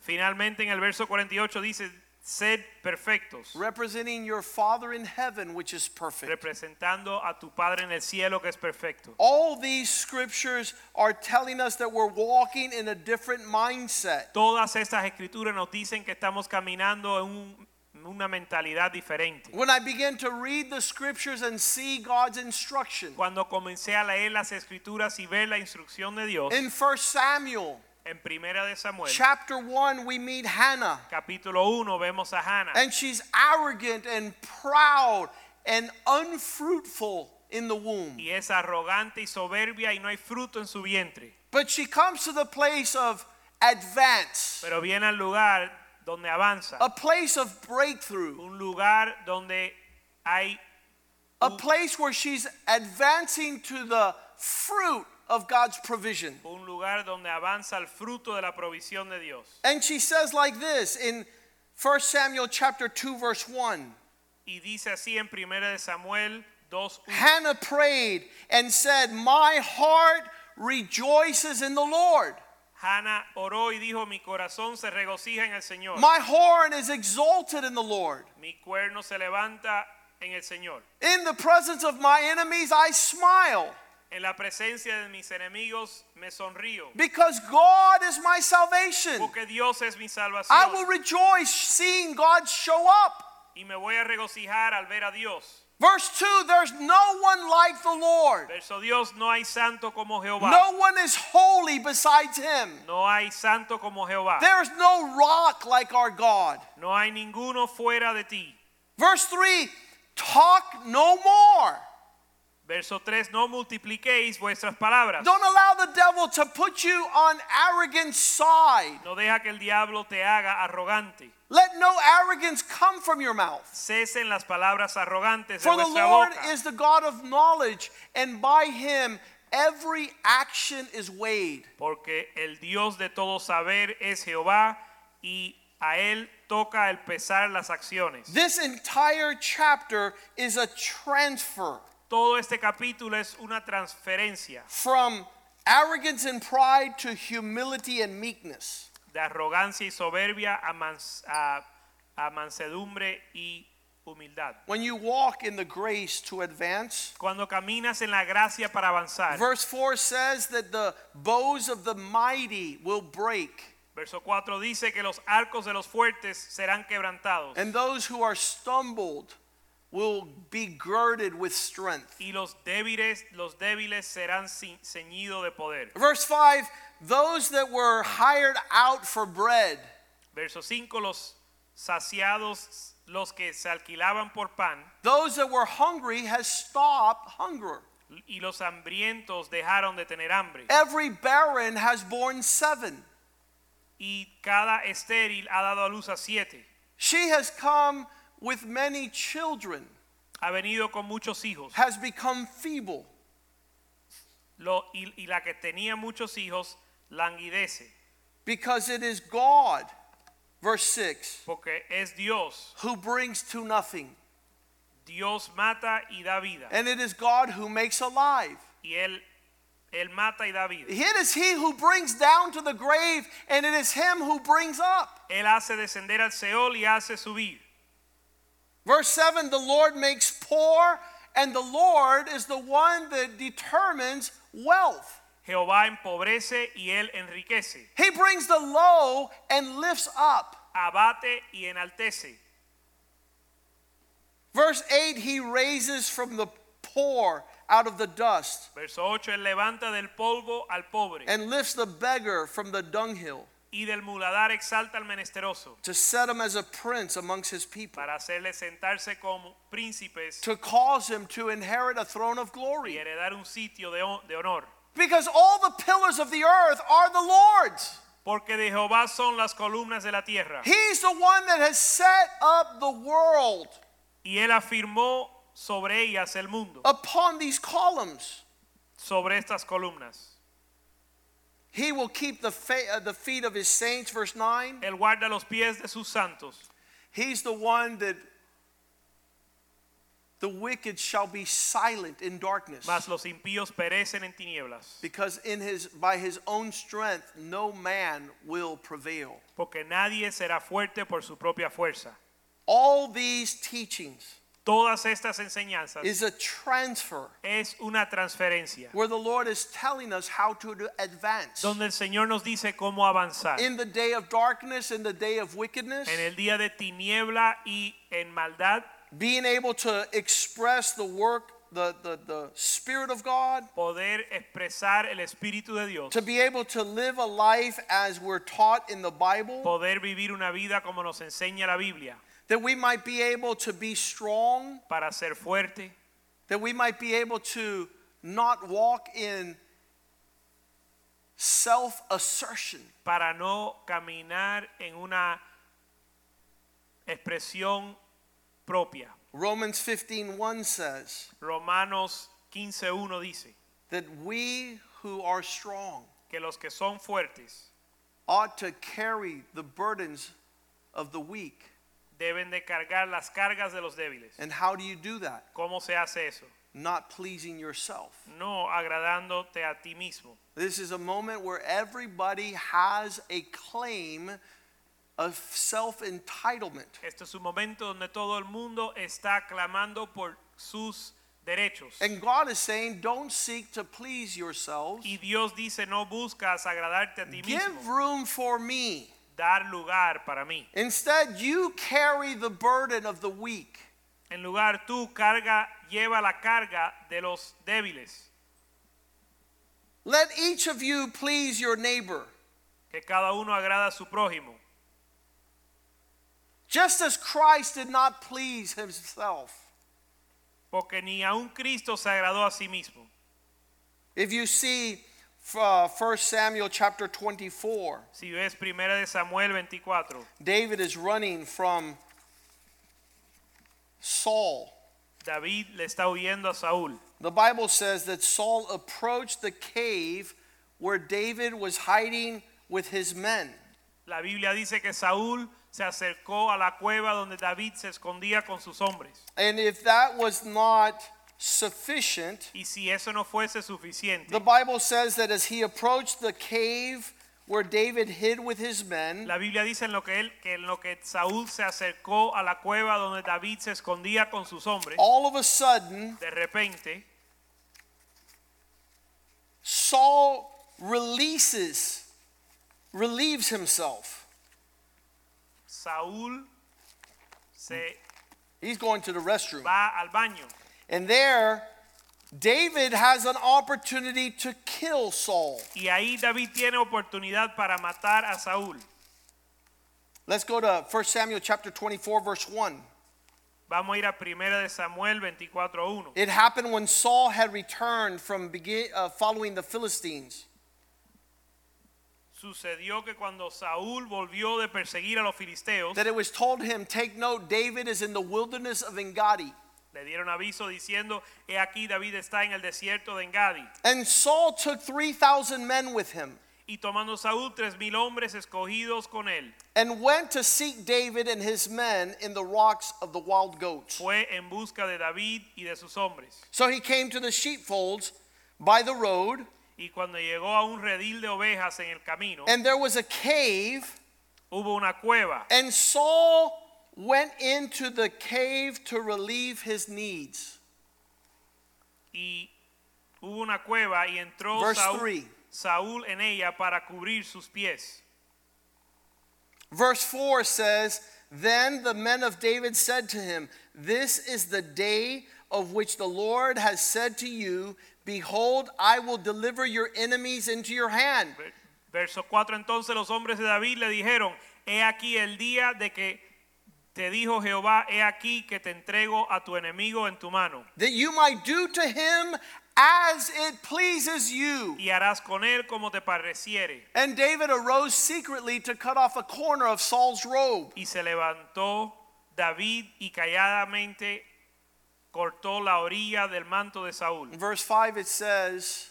Finalmente en el verso 48 dice, sed perfectos, representing your Father in heaven, which is perfect. representando a tu Padre en el cielo que es perfecto. All these scriptures are telling us that we're walking in a different mindset. Todas estas escrituras nos dicen que estamos caminando en un- una mentalidad diferente. When I begin to read the scriptures and see God's instruction, Cuando comencé a leer las escrituras y ver la instrucción de Dios, in 1 Samuel en Primera de Samuel, chapter 1, we meet Hannah, capítulo 1, vemos a Hannah. and she's arrogant and proud and unfruitful in the womb. Y es arrogante y soberbia y no hay fruto en su vientre. But she comes to the place of advance, Pero viene al lugar donde avanza. a place of breakthrough, Un lugar donde hay a place where she's advancing to the fruit of God's provision. un lugar donde avanza el fruto de la provisión de Dios. And she says like this in 1 Samuel chapter 2 verse 1. Y dice así en Samuel 2, Hannah prayed and said, "My heart rejoices in the Lord. Hannah oró y dijo, mi corazón se regocija en el Señor. My horn is exalted in the Lord. Mi cuerno se levanta en el Señor. In the presence of my enemies I smile." En la presencia de mis enemigos me sonrío, because God is my salvation. porque Dios es mi salvación. I will rejoice seeing God show up. Y me voy a regocijar al ver a Dios. Verse 2 There's no one like the Lord, Verso Dios, no hay santo como Jehová. no one is holy besides him. No hay santo como Jehová. There's no rock like our God. No hay ninguno fuera de ti. Verse 3 Talk no more. Verso 3, no multipliquéis vuestras palabras. Don't allow the devil to put you on arrogant side. No deja que el diablo te haga arrogante. Let no arrogance come from your mouth. Cesen las palabras arrogantes de For the vuestra Lord boca. is the God of knowledge, and by him every action is weighed. Porque el Dios de todo saber es Jehová y a él toca el pesar las acciones. This entire chapter is a transfer Todo este capítulo es una transferencia from arrogance and pride to humility and meekness. de arrogancia y soberbia a, mans- a- a mansedumbre y humildad. When you walk in the grace to advance, Cuando caminas en la gracia para avanzar, verse 4 says that the bows of the mighty will break, verso 4 dice que los arcos de los fuertes serán quebrantados and those who are stumbled will be girded with strength. y los débiles, los débiles serán ceñidos de poder. Verse 5 those that were hired out for bread Verso 5 los saciados, los que se alquilaban por pan those that were hungry has stopped hunger y los hambrientos dejaron de tener hambre. every barren has borne seven Y cada estéril ha dado a luz a siete. she has come with many children Ha venido con muchos hijos. has become feeble Lo- y, y la que tenía muchos hijos languidece. because it is god verse 6 Porque es Dios. who brings to nothing Dios mata y da vida. and it is god who makes alive Y él, él mata y da vida. it is he who brings down to the grave and it is him who brings up Él hace descender al Seol y hace subir. Verse 7 the lord makes poor and the lord is the one that determines wealth Jehová empobrece y él enriquece. he brings the low and lifts up Abate y enaltece. verse 8 he raises from the poor out of the dust Verso 8, él levanta del polvo al pobre and lifts the beggar from the dunghill y del muladar exalta al menesteroso to set him as a prince amongst his people para hacerle sentarse como príncipes to cause him to inherit a throne of y glory heredar un sitio de, de honor. because all the pillars of the earth are the lord's Porque de Jehová son las columnas de la tierra. he's the one that has set up the world Y él afirmó sobre ellas el mundo, upon these columns sobre estas columnas. He will keep the, uh, the feet of his saints verse 9 Él guarda los pies de sus santos. he's the one that the wicked shall be silent in darkness Mas los impíos perecen en tinieblas. because in his by his own strength no man will prevail Porque nadie será fuerte por su propia fuerza. all these teachings Todas estas enseñanzas is a transfer es una transferencia. where the lord is telling us how to advance Donde el Señor nos dice cómo avanzar. in the day of darkness in the day of wickedness En el día de tiniebla y en maldad, being able to express the work the, the, the spirit of god poder expresar el Espíritu de Dios. to be able to live a life as we're taught in the bible Poder vivir una vida como nos enseña la Biblia. That we might be able to be strong Para ser fuerte, that we might be able to not walk in self assertion, para no caminar en una expresión propia. Romans 15:1 says Romanos 15.1 dice that we who are strong que los que son fuertes ought to carry the burdens of the weak. Deben de cargar las cargas de los débiles. And how do you do that? ¿Cómo se hace eso? Not pleasing yourself. No agradándote a ti mismo. This is a moment where everybody has a claim of self entitlement. Este es un momento donde todo el mundo está clamando por sus derechos. And God is saying, don't seek to please yourselves. Y Dios dice, no buscas agradarte a ti Give mismo, room for me. Dar lugar para mí. Instead, you carry the burden of the weak. En lugar tú carga, lleva la carga de los débiles. Let each of you please your neighbor, Que cada uno agrada a su prójimo. just as Christ did not please himself. Porque ni aun Cristo se agradó a sí mismo. If you see uh, 1 Samuel chapter 24, Si ves primera de Samuel 24, David is running from Saul. David le está huyendo a Saúl. The Bible says that Saul approached the cave where David was hiding with his men. La Biblia dice que Saúl se acercó a la cueva donde David se escondía con sus hombres. And if that was not sufficient, Y si eso no fuese suficiente, the Bible says that as he approached the cave where David hid with his men, la Biblia dice en lo que él que en lo que Saúl se acercó a la cueva donde David se escondía con sus hombres, all of a sudden, de repente Saul releases, relieves himself. Saúl se He's going to the restroom. va al baño And there, David has an opportunity to kill Saul. y ahí David tiene oportunidad para matar a Saúl. Let's go to 1 Samuel chapter 24, verse 1. Vamos a ir a primera de Samuel 24:1. It happened when Saul had returned from begin, uh, following the Philistines. Sucedió que cuando Saúl volvió de perseguir a los filisteos, That it was told him, Take note, David is in the wilderness of Engadi. Le dieron aviso diciendo, he aquí David está en el desierto de Engadi. And Saul took 3,000 men with him Y tomando Saúl tres mil hombres escogidos con él, and went to seek David and his men in the rocks of the wild goats. fue en busca de David y de sus hombres. So he came to the sheepfolds by the road, Y cuando llegó a un redil de ovejas en el camino, and there was a cave, hubo una cueva. and Saul went into the cave to relieve his needs. Y hubo una cueva y entró Verse Saúl, three. Saúl en ella para cubrir sus pies. Verse 4 says, Then the men of David said to him, This is the day of which the Lord has said to you, Behold, I will deliver your enemies into your hand. Ver- Verso 4 entonces los hombres de David le dijeron, he aquí el día de que te dijo Jehová, he aquí que te entrego a tu enemigo en tu mano, That you might do to him as it pleases you. y harás con él como te pareciere. And David arose secretly to cut off a corner of Saul's robe. Y se levantó David y calladamente cortó la orilla del manto de Saúl. In verse 5 it says,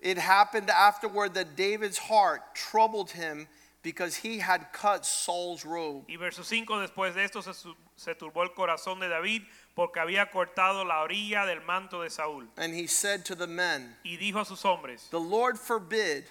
It happened afterward that David's heart troubled him because he had cut Saul's robe. Y verso 5, después de esto se, se turbó el corazón de David porque había cortado la orilla del manto de Saúl. And he said to the men, Y dijo a sus hombres, The Lord forbid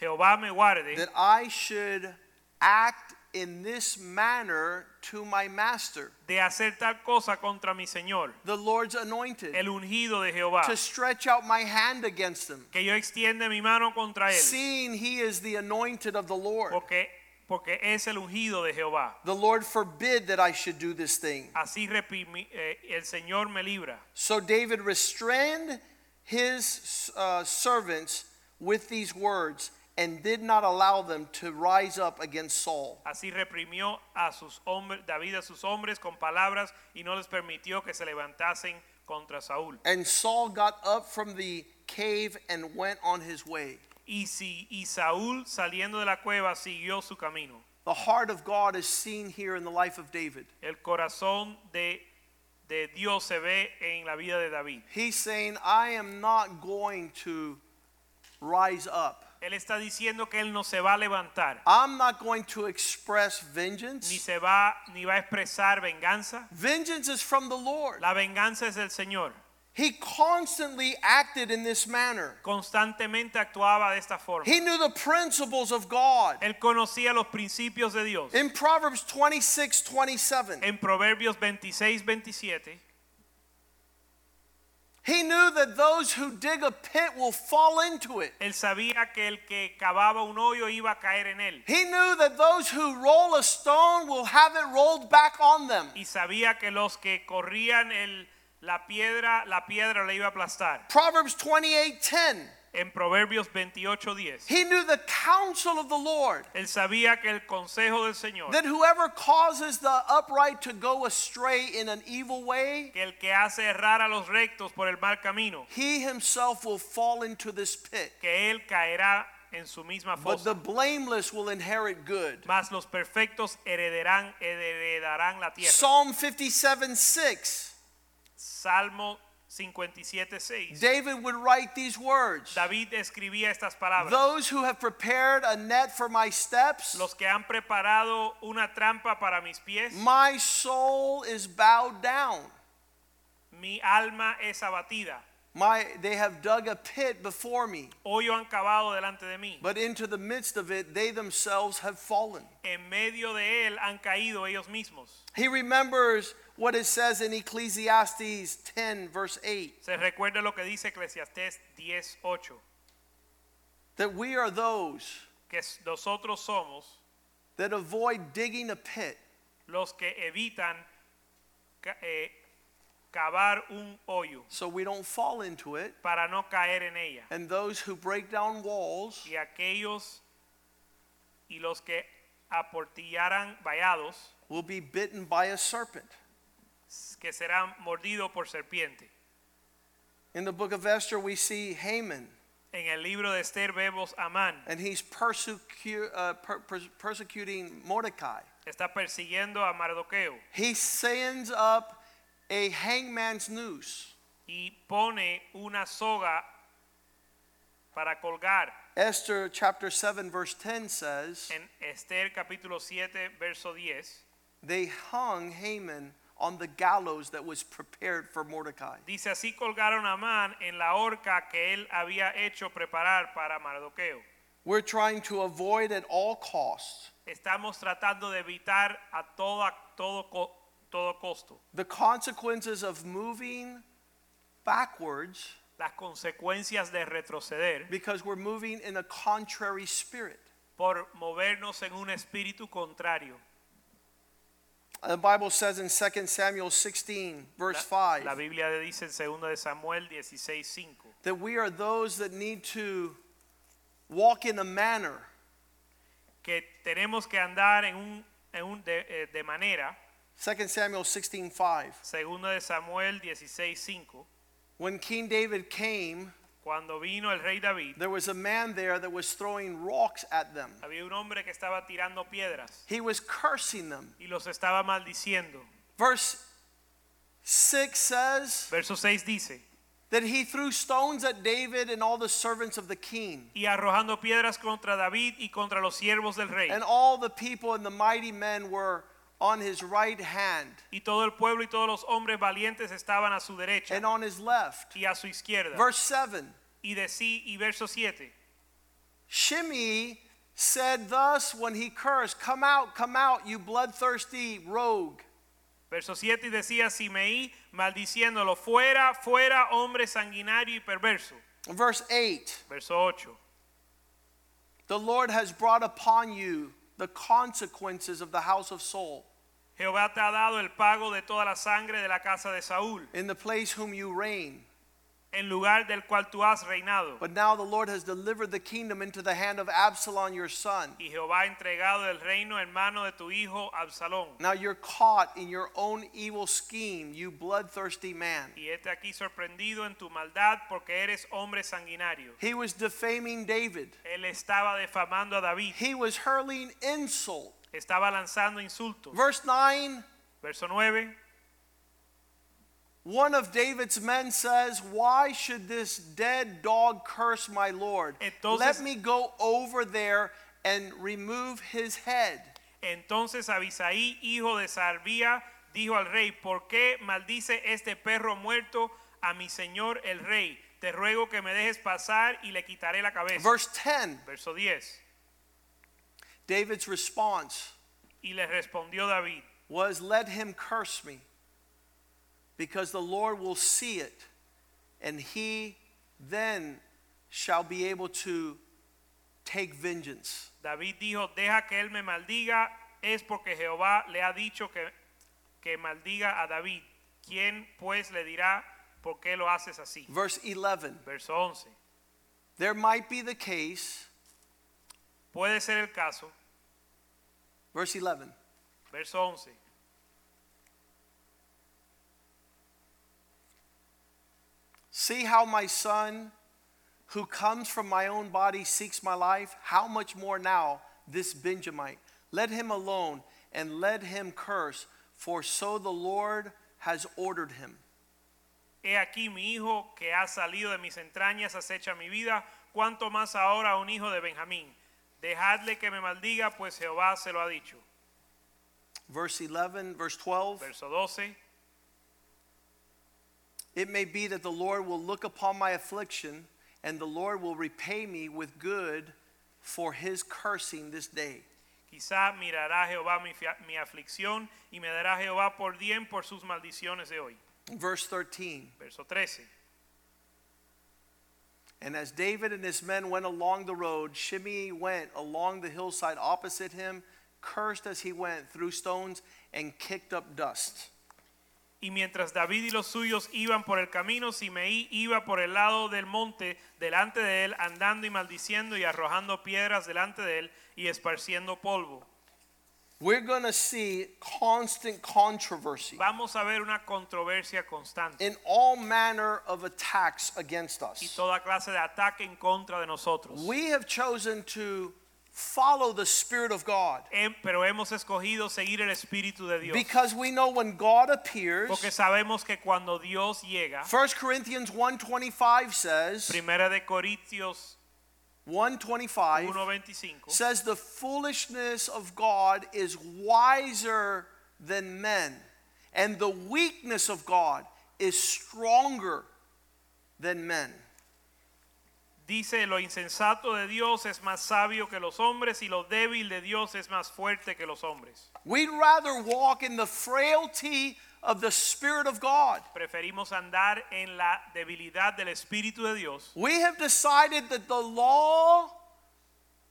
Jehová me guarde that I should act in this manner to my master, de hacer tal cosa contra mi Señor, the Lord's anointed, el ungido de Jehová, to stretch out my hand against him, que yo extiende mi mano contra él, seeing he is the anointed of the Lord. porque, porque es el ungido de Jehová. The Lord forbid that I should do this thing. Así eh, el Señor me libra. So David restrained his uh, servants with these words and did not allow them to rise up against Saul. Así reprimió a sus hombres, David a sus hombres con palabras y no les permitió que se levantasen contra Saúl. And Saul got up from the cave and went on his way. Y, si, y Saúl saliendo de la cueva siguió su camino. The heart of God is seen here in the life of David. El corazón de, de Dios se ve en la vida de David. He's saying, I am not going to rise up. Él está diciendo que él no se va a levantar, I'm not going to express vengeance. ni vengeance. se va ni va a expresar venganza. Vengeance is from the Lord. La venganza es del Señor. He constantly acted in this manner. Constantemente actuaba de esta forma. He knew the principles of God. Él conocía los principios de Dios. In Proverbs 26 27, En Proverbios 26, 27, He knew that those who dig a pit will fall into it. Él sabía que el que cavaba un hoyo iba a caer en él. He knew that those who roll a stone will have it rolled back on them. Y sabía que los que corrían el, la piedra, la piedra le iba a aplastar. Proverbs 28:10. En Proverbios 28:10. He knew the counsel of the Lord. Él sabía que el consejo del Señor, That whoever causes the upright to go astray in an evil way, que el que hace errar a los rectos por el mal camino, he himself will fall into this pit. que él caerá en su misma But the blameless will inherit good. Mas los perfectos heredarán, heredarán la tierra. Psalm 57 6. Salmo 57:6. David would write these words David escribía estas palabras. Those who have prepared a net for my steps, Los que han preparado una trampa para mis pies, my soul is bowed down. mi alma es abatida. My, they have dug a pit before me, Hoyo han cavado delante de mí. but into the midst of it they themselves have fallen. En medio de él han caído ellos mismos. He remembers what it says in Ecclesiastes 10, verse 8, Se recuerda lo que dice Eclesiastés 10:8, that we are those que nosotros somos that avoid digging a pit los que evitan eh, cavar un hoyo so we don't fall into it, para no caer en ella. and those who break down walls Y aquellos y los que aportillaran vallados will be bitten by a serpent. Que serán mordidos por serpiente. In the book of Esther, we see Haman, En el libro de Esther vemos a Amán. and he's persecu- uh, per- persecuting Mordecai. Está persiguiendo a Mardoqueo He sends up a hangman's noose. y pone una soga para colgar. Esther chapter 7, verse 10 says, En Esther capítulo 7, verso 10, They hung Haman on the gallows that was prepared for Mordecai. dice así colgaron a Amán en la horca que él había hecho preparar para Mardoqueo. We're trying to avoid at all costs Estamos tratando de evitar a toda, todo, todo costo the consequences of moving backwards las consecuencias de retroceder because we're moving in a contrary spirit. por movernos en un espíritu contrario. The Bible says in 2 Samuel 16, verse 5, la Biblia dice en 2 de Samuel 16:5 that we are those that need to walk in a manner que tenemos que andar en un, en un de, eh, de manera 2 Samuel 16, 5. 2 de Samuel 16:5 When King David came, cuando vino el rey David there was a man there that was throwing rocks at them. había un hombre que estaba tirando piedras He was cursing them. y los estaba maldiciendo. Verse 6 says Verso 6 dice, that he threw stones at David and all the servants of the king. y arrojando piedras contra David y contra los siervos del rey. And all the people and the mighty men were on his right hand Y todo el pueblo y todos los hombres valientes estaban a su derecha and on his left. y a su izquierda. Verse 7 Y de sí, y verso 7. Shimei said thus when he cursed, Come out, come out, you bloodthirsty rogue. Verso 7 y decía Simeí maldiciéndolo, fuera, fuera, hombre sanguinario y perverso. Verse 8 Verso 8. The Lord has brought upon you the consequences of the house of Saul, Jehová te ha dado el pago de toda la sangre de la casa de Saúl, in the place whom you reign. en lugar del cual tú has reinado. But now the Lord has delivered the kingdom into the hand of Absalom your son. Y Jehová ha entregado el reino en mano de tu hijo Absalón. Now you're caught in your own evil scheme, you bloodthirsty man. Y este aquí sorprendido en tu maldad porque eres hombre sanguinario. He was defaming David. Él estaba defamando a David, He was hurling insult. Estaba lanzando insultos. Verse 9 Verso 9. One of David's men says, Why should this dead dog curse my Lord? Entonces- Let me go over there and remove his head. Entonces Abisaí, hijo de Sarbía, dijo al rey, ¿por qué maldice este perro muerto a mi señor el rey? Te ruego que me dejes pasar y le quitaré la cabeza. Verse 10, Verso 10. David's response Y le respondió David, was, Let him curse me, because the Lord will see it, and he then shall be able to take vengeance. David dijo, deja que él me maldiga, es porque Jehová le ha dicho que, que maldiga a David. ¿Quién pues le dirá por qué lo haces así? Verse 11. Verso 11. There might be the case, Puede ser el caso, verse 11. verso 11. See how my son, who comes from my own body, seeks my life? How much more now this Benjamite? Let him alone and let him curse, for so the Lord has ordered him. He aquí mi hijo que ha salido de mis entrañas acecha mi vida, cuanto más ahora un hijo de Benjamín. Dejadle que me maldiga, pues Jehová se lo ha dicho. Verse 11, verse 12. Verso 12. It may be that the Lord will look upon my affliction, and the Lord will repay me with good for his cursing this day. Quizá mirará Jehová mi, mi aflicción y me dará Jehová por bien por sus maldiciones de hoy. Verse 13. Verso 13. And as David and his men went along the road, Shimei went along the hillside opposite him, cursed as he went, threw stones, and kicked up dust. Y mientras David y los suyos iban por el camino, Simeí iba por el lado del monte delante de él, andando y maldiciendo y arrojando piedras delante de él y esparciendo polvo. We're going to see constant controversy Vamos a ver una controversia constante in all manner of attacks against us. y toda clase de ataque en contra de nosotros. We have chosen to follow the Spirit of God Pero hemos escogido seguir el Espíritu de Dios. because we know when God appears, Porque sabemos que cuando Dios llega, 1 Corinthians 1:25 says, Primera de Corintios 1:25 1.25, says the foolishness of God is wiser than men, and the weakness of God is stronger than men. dice, lo insensato de Dios es más sabio que los hombres y lo débil de Dios es más fuerte que los hombres. We'd rather walk in the frailty of the Spirit of God. Preferimos andar en la debilidad del Espíritu de Dios. We have decided that the law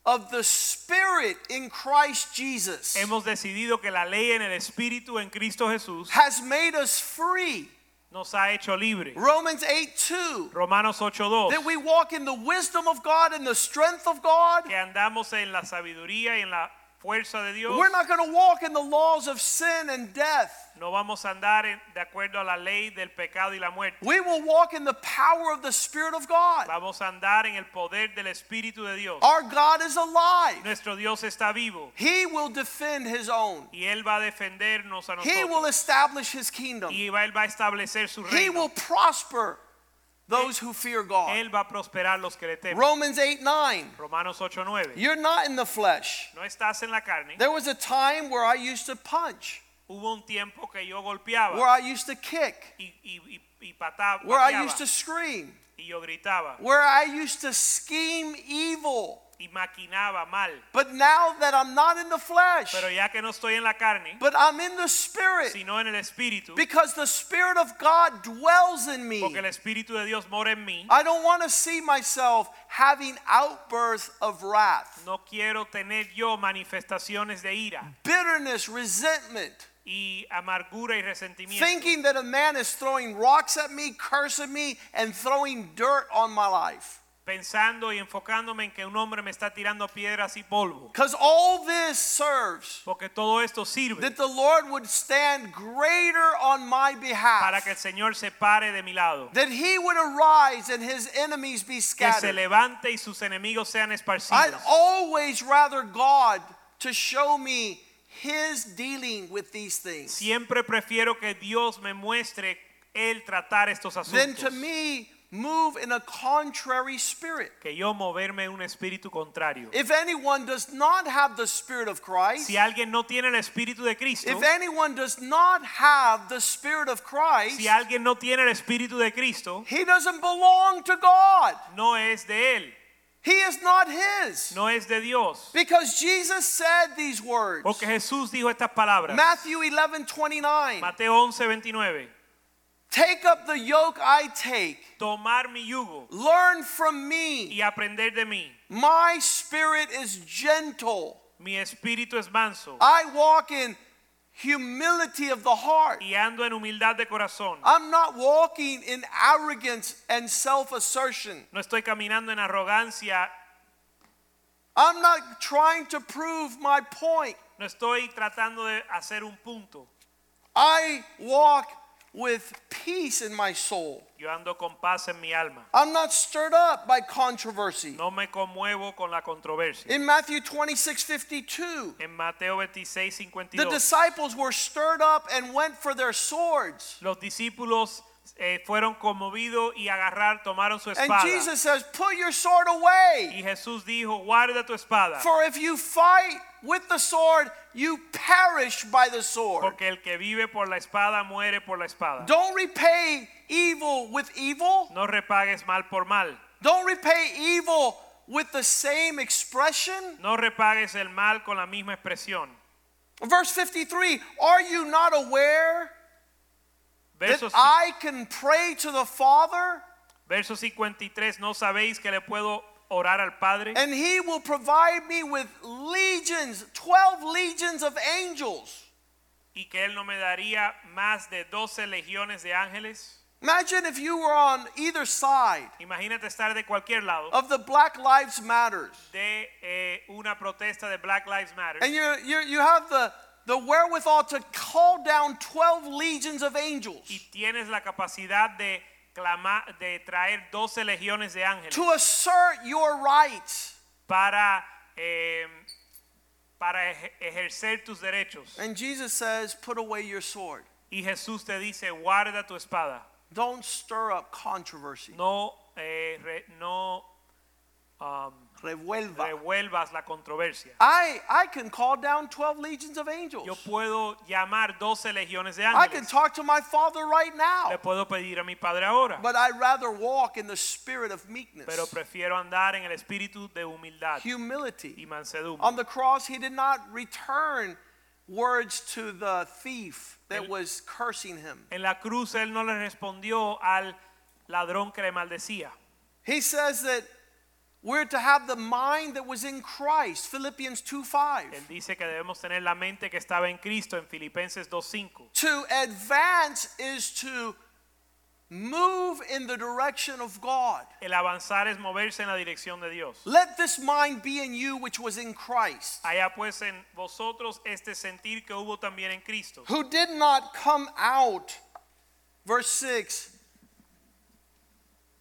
of the Spirit in Christ Jesus Hemos decidido que la ley en el Espíritu en Cristo Jesús has made us free. nos ha hecho libre. Romans 8 2. Romanos 8.2 That we walk in the wisdom of God and the strength of God. que andamos en la sabiduría y en la fuerza de Dios. We're not going to walk in the laws of sin and death. No vamos a andar en- de acuerdo a la ley del pecado y la muerte. We will walk in the power of the Spirit of God. Vamos a andar en el poder del Espíritu de Dios. Our God is alive. Nuestro Dios está vivo He will defend His own. y Él va a defendernos a nosotros. He will establish His kingdom. Y Él va a establecer su reino. He will prosper those who fear God. Él va a prosperar los que le temen. Romans 8 9. Romanos 8:9. You're not in the flesh. No estás en la carne. There was a time where I used to punch, Hubo un tiempo que yo golpeaba where I used to kick, y, y, y, pata- where I used to scream, y yo gritaba where I used to scheme evil. Y maquinaba mal. But now that I'm not in the flesh, Pero ya que no estoy en la carne, but I'm in the Spirit, sino en el Espíritu, because the Spirit of God dwells in me. porque el Espíritu de Dios mora en mí, I don't want to see myself having outbursts of wrath, no quiero tener yo manifestaciones de ira bitterness, resentment, y amargura y resentimiento. thinking that a man is throwing rocks at me, cursing me, and throwing dirt on my life. Pensando y enfocándome en que un hombre me está tirando piedras y polvo. Because all this serves Porque todo esto sirve that the Lord would stand greater on my para behalf, que el Señor se pare de mi lado. that he would arise and his enemies be Que se scattered. levante y sus enemigos sean I'd esparcidos. always rather God to show me his dealing with these things Siempre prefiero que Dios me muestre el tratar estos than to asuntos. me move in a contrary spirit. Que yo moverme en un espíritu contrario. If anyone does not have the spirit of Christ, Si alguien no tiene el espíritu de Cristo, if anyone does not have the spirit of Christ, si alguien no tiene el espíritu de Cristo, he doesn't belong to God. no es de él, He is not his. no es de Dios. Because Jesus said these words. Porque Jesús dijo estas palabras. Matthew 11 29. Mateo 11, 29. Take up the yoke I take. tomar mi yugo Learn from me. y aprender de mí. My spirit is gentle. Mi espíritu es manso I walk in humility of the heart. y ando en humildad de corazón. I'm not walking in arrogance and self assertion. No estoy caminando en arrogancia, I'm not trying to prove my point. no estoy tratando de hacer un punto. I walk with peace in my soul. Yo ando con paz en mi alma. I'm not stirred up by controversy. No me conmuevo con la controversia. In Matthew 26 52, En Mateo 26, the disciples were stirred up and went for their swords. los discípulos eh, fueron conmovidos y agarrar, tomaron su And espada. Jesus says, Put your sword away. Y Jesús dijo, guarda tu espada, For if you fight with the sword, you perish by the sword. porque el que vive por la espada muere por la espada. Don't repay evil with evil. No repagues mal por mal. Don't repay evil with the same expression. No repagues el mal con la misma expresión. Verse 53 Are you not aware Verso, ci- I can pray to the Father verso 53, ¿no sabéis que le puedo orar al Padre? and He will provide me with legions, 12 legions of angels? Y que Él no me daría más de 12 legiones de ángeles. Imagine if you were on either side Imagínate estar de cualquier lado of the Black Lives Matters de eh, una protesta de Black Lives Matter and you you you have the the wherewithal to call down 12 legions of angels y tienes la capacidad de clamar, de traer 12 legiones de ángeles to assert your rights. para eh, para eje- ejercer tus derechos. And Jesus says, Put away your sword. Y Jesús te dice, guarda tu espada. Don't stir up controversy. No, eh, re- no um, Revuelva. revuelvas la controversia. I, I can call down 12 legions of angels. Yo puedo llamar 12 legiones de I can ángeles. talk to my Father right Le now. puedo pedir a mi Padre ahora. But I'd rather walk in the spirit of meekness, Pero prefiero andar en el espíritu de humildad humility. y mansedumbre. On the cross, He did not return words to the thief that El- was cursing him. En la cruz él no le respondió al ladrón que le maldecía. He says that we're to have the mind that was in Christ, Philippians 2 5. Él dice que debemos tener la mente que estaba en Cristo en Filipenses 2:5. To advance is to move in the direction of God. El avanzar es moverse en la dirección de Dios. Let this mind be in you which was in Christ, Allá pues en vosotros este sentir que hubo también en Cristo, who did not come out, verse 6,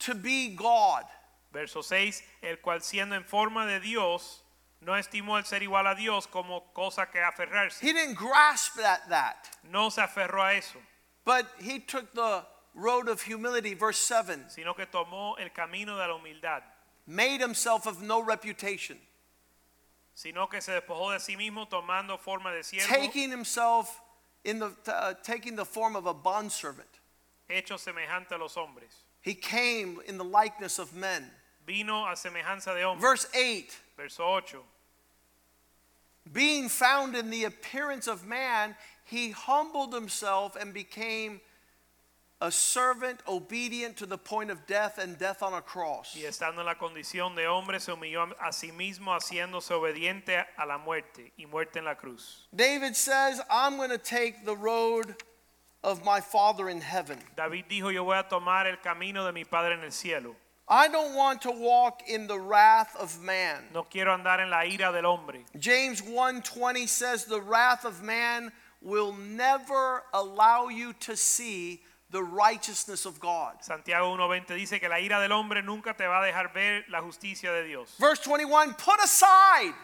to be God, verso 6, el cual siendo en forma de Dios no estimó el ser igual a Dios como cosa que aferrarse. He didn't grasp that that, No se aferró a eso, but he took the road of humility, verse 7, sino que tomó el camino de la humildad, made himself of no reputation, sino que se despojó de sí mismo tomando forma de siervo, taking himself in the uh, taking the form of a bondservant. hecho semejante a los hombres. He came in the likeness of men. Vino a semejanza de hombres. Verse 8 Verso 8. Being found in the appearance of man, he humbled himself and became a servant obedient to the point of death and death on a cross. Y estando en la condición de hombre, se humilló a sí mismo, haciéndose obediente a la muerte y muerte en la cruz. David says, I'm going to take the road of my Father in heaven. David dijo, yo voy a tomar el camino de mi Padre en el cielo. I don't want to walk in the wrath of man. No quiero andar en la ira del hombre. James 1:20 says the wrath of man will never allow you to see the righteousness of God. Santiago 1.20 dice que la ira del hombre nunca te va a dejar ver la justicia de Dios. Verse 21 put aside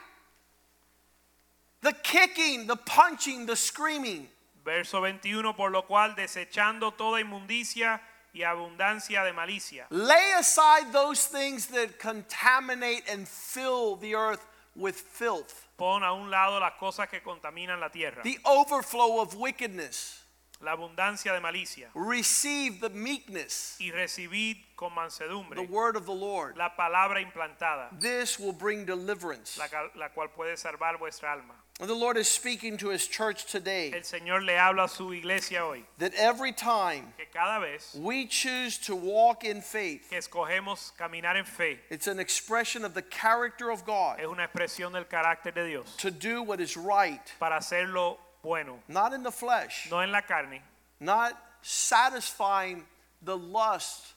the kicking, the punching, the screaming. Verso 21, por lo cual desechando toda inmundicia y abundancia de malicia. Lay aside those things that contaminate and fill the earth with filth. Pon a un lado las cosas que contaminan la tierra. The overflow of wickedness. La abundancia de malicia. Receive the meekness, Y recibid con the mansedumbre word of the Lord. la palabra implantada, This will bring deliverance. la, la cual puede salvar vuestra alma. And the Lord is speaking to his church today El Señor le habla a su iglesia hoy. that every time que cada vez we choose to walk in faith, que escogemos caminar en fe it's an expression of the character of God es una expresión del carácter de Dios to do what is right, para hacer lo bueno, not in the flesh, no en la carne, not satisfying the lust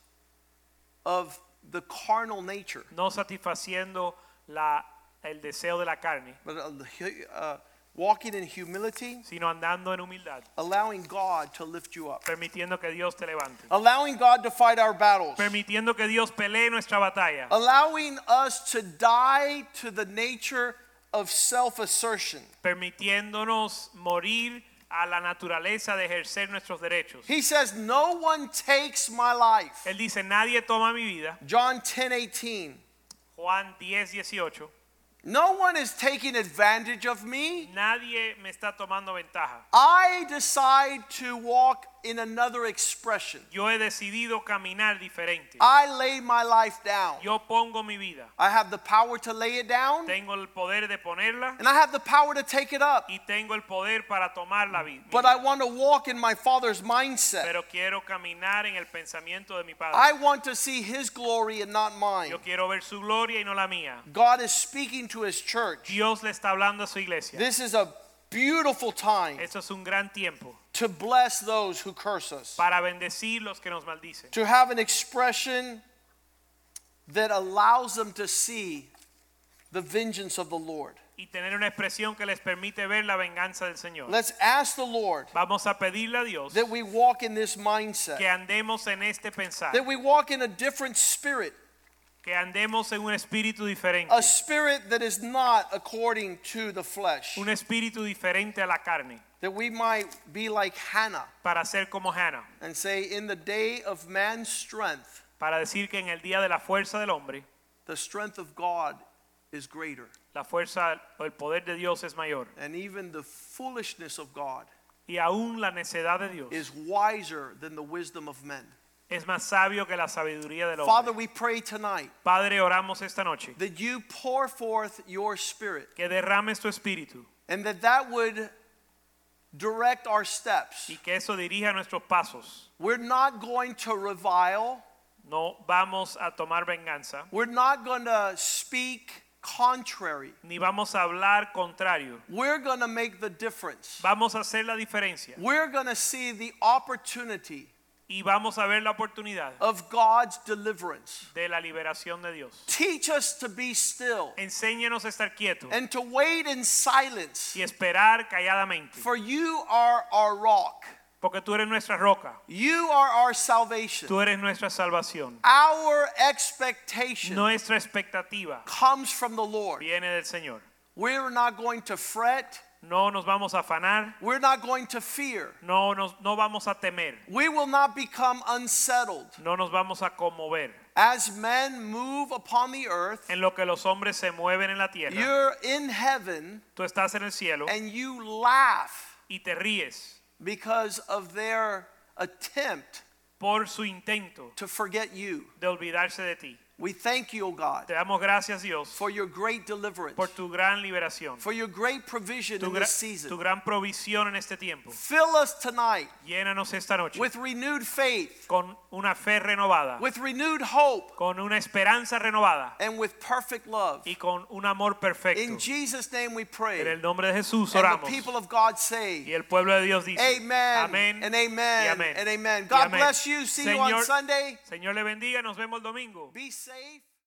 of the carnal nature, no satisfaciendo la, el deseo de la carne, but uh, uh, walking in humility, sino andando en humildad, allowing God to lift you up, permitiendo que Dios te levante, allowing God to fight our battles, permitiendo que Dios pelee nuestra batalla, allowing us to die to the nature of self assertion. permitiéndonos morir a la naturaleza de ejercer nuestros derechos. He says, No one takes my life. Él dice, nadie toma mi vida. John 10:18. Juan 10, 18. No one is taking advantage of me. Nadie me está tomando ventaja. I decide to walk in another expression. Yo he decidido caminar diferente. I lay my life down. Yo pongo mi vida. I have the power to lay it down, Tengo el poder de ponerla and I have the power to take it up. y tengo el poder para tomar la vida. But I want to walk in my Father's mindset. Pero quiero caminar en el pensamiento de mi I want to see His glory and not mine. Yo quiero ver su gloria y no la mía. God is speaking to His church. Dios le está hablando a su iglesia. This is a beautiful time Esto es un gran tiempo to bless those who curse us, para bendecir los que nos maldicen. to have an expression that allows them to see the vengeance of the Lord. Y tener una expresión que les permite ver la venganza del Señor. Let's ask the Lord Vamos a pedirle a Dios that we walk in this que mindset, andemos en este pensar, that we walk in a different spirit, que andemos en un espíritu diferente, a spirit that is not according to the flesh, un espíritu diferente a la carne, that we might be like Hannah. Para ser como Hannah, and say, In the day of man's strength, para decir que en el día de la fuerza del hombre, the strength of God is greater, la fuerza o el poder de Dios es mayor, and even the foolishness of God y aún la necedad de Dios is wiser than the wisdom of men. Es más sabio que la sabiduría del Father, hombre. we pray tonight Padre, oramos esta noche that you pour forth your spirit que derrames tu espíritu and that that would direct our steps. y que eso dirija nuestros pasos. We're not going to revile, No vamos a tomar venganza, we're not going to speak contrary. ni vamos a hablar contrario. We're going to make the difference. Vamos a hacer la diferencia We're going to see the opportunity y vamos a ver la oportunidad of God's deliverance. de la liberación de Dios. Teach us to be still Enséñanos a estar quietos and to wait in silence, y esperar calladamente, for you are our rock. porque tú eres nuestra roca, You are our salvation. tú eres nuestra salvación. Our expectation Nuestra expectativa comes from the Lord. viene del Señor. We're not going to fret. No nos vamos a afanar, We're not going to fear. no, nos, no vamos a temer, We will not become unsettled. no nos vamos a conmover. As men move upon the earth, En lo que los hombres se mueven en la tierra, you're in heaven tú estás en el cielo and you laugh y te ríes because of their attempt por su intento to forget you. de olvidarse de ti. We thank you, O God, Te damos gracias, Dios, for your great deliverance, por tu gran liberación, for your great provision in this season. tu gran provisión en este tiempo. Fill us tonight Llénanos esta noche with renewed faith, con una fe renovada, with renewed hope, con una esperanza renovada and with perfect love. y con un amor perfecto. In Jesus' name we En pray. el nombre de Jesús And the people of God Y say, el pueblo de Dios dice, Amen amén and y amen and amen. God amén. bless you. See you on Sunday. Señor le bendiga, nos vemos el domingo. Be safe.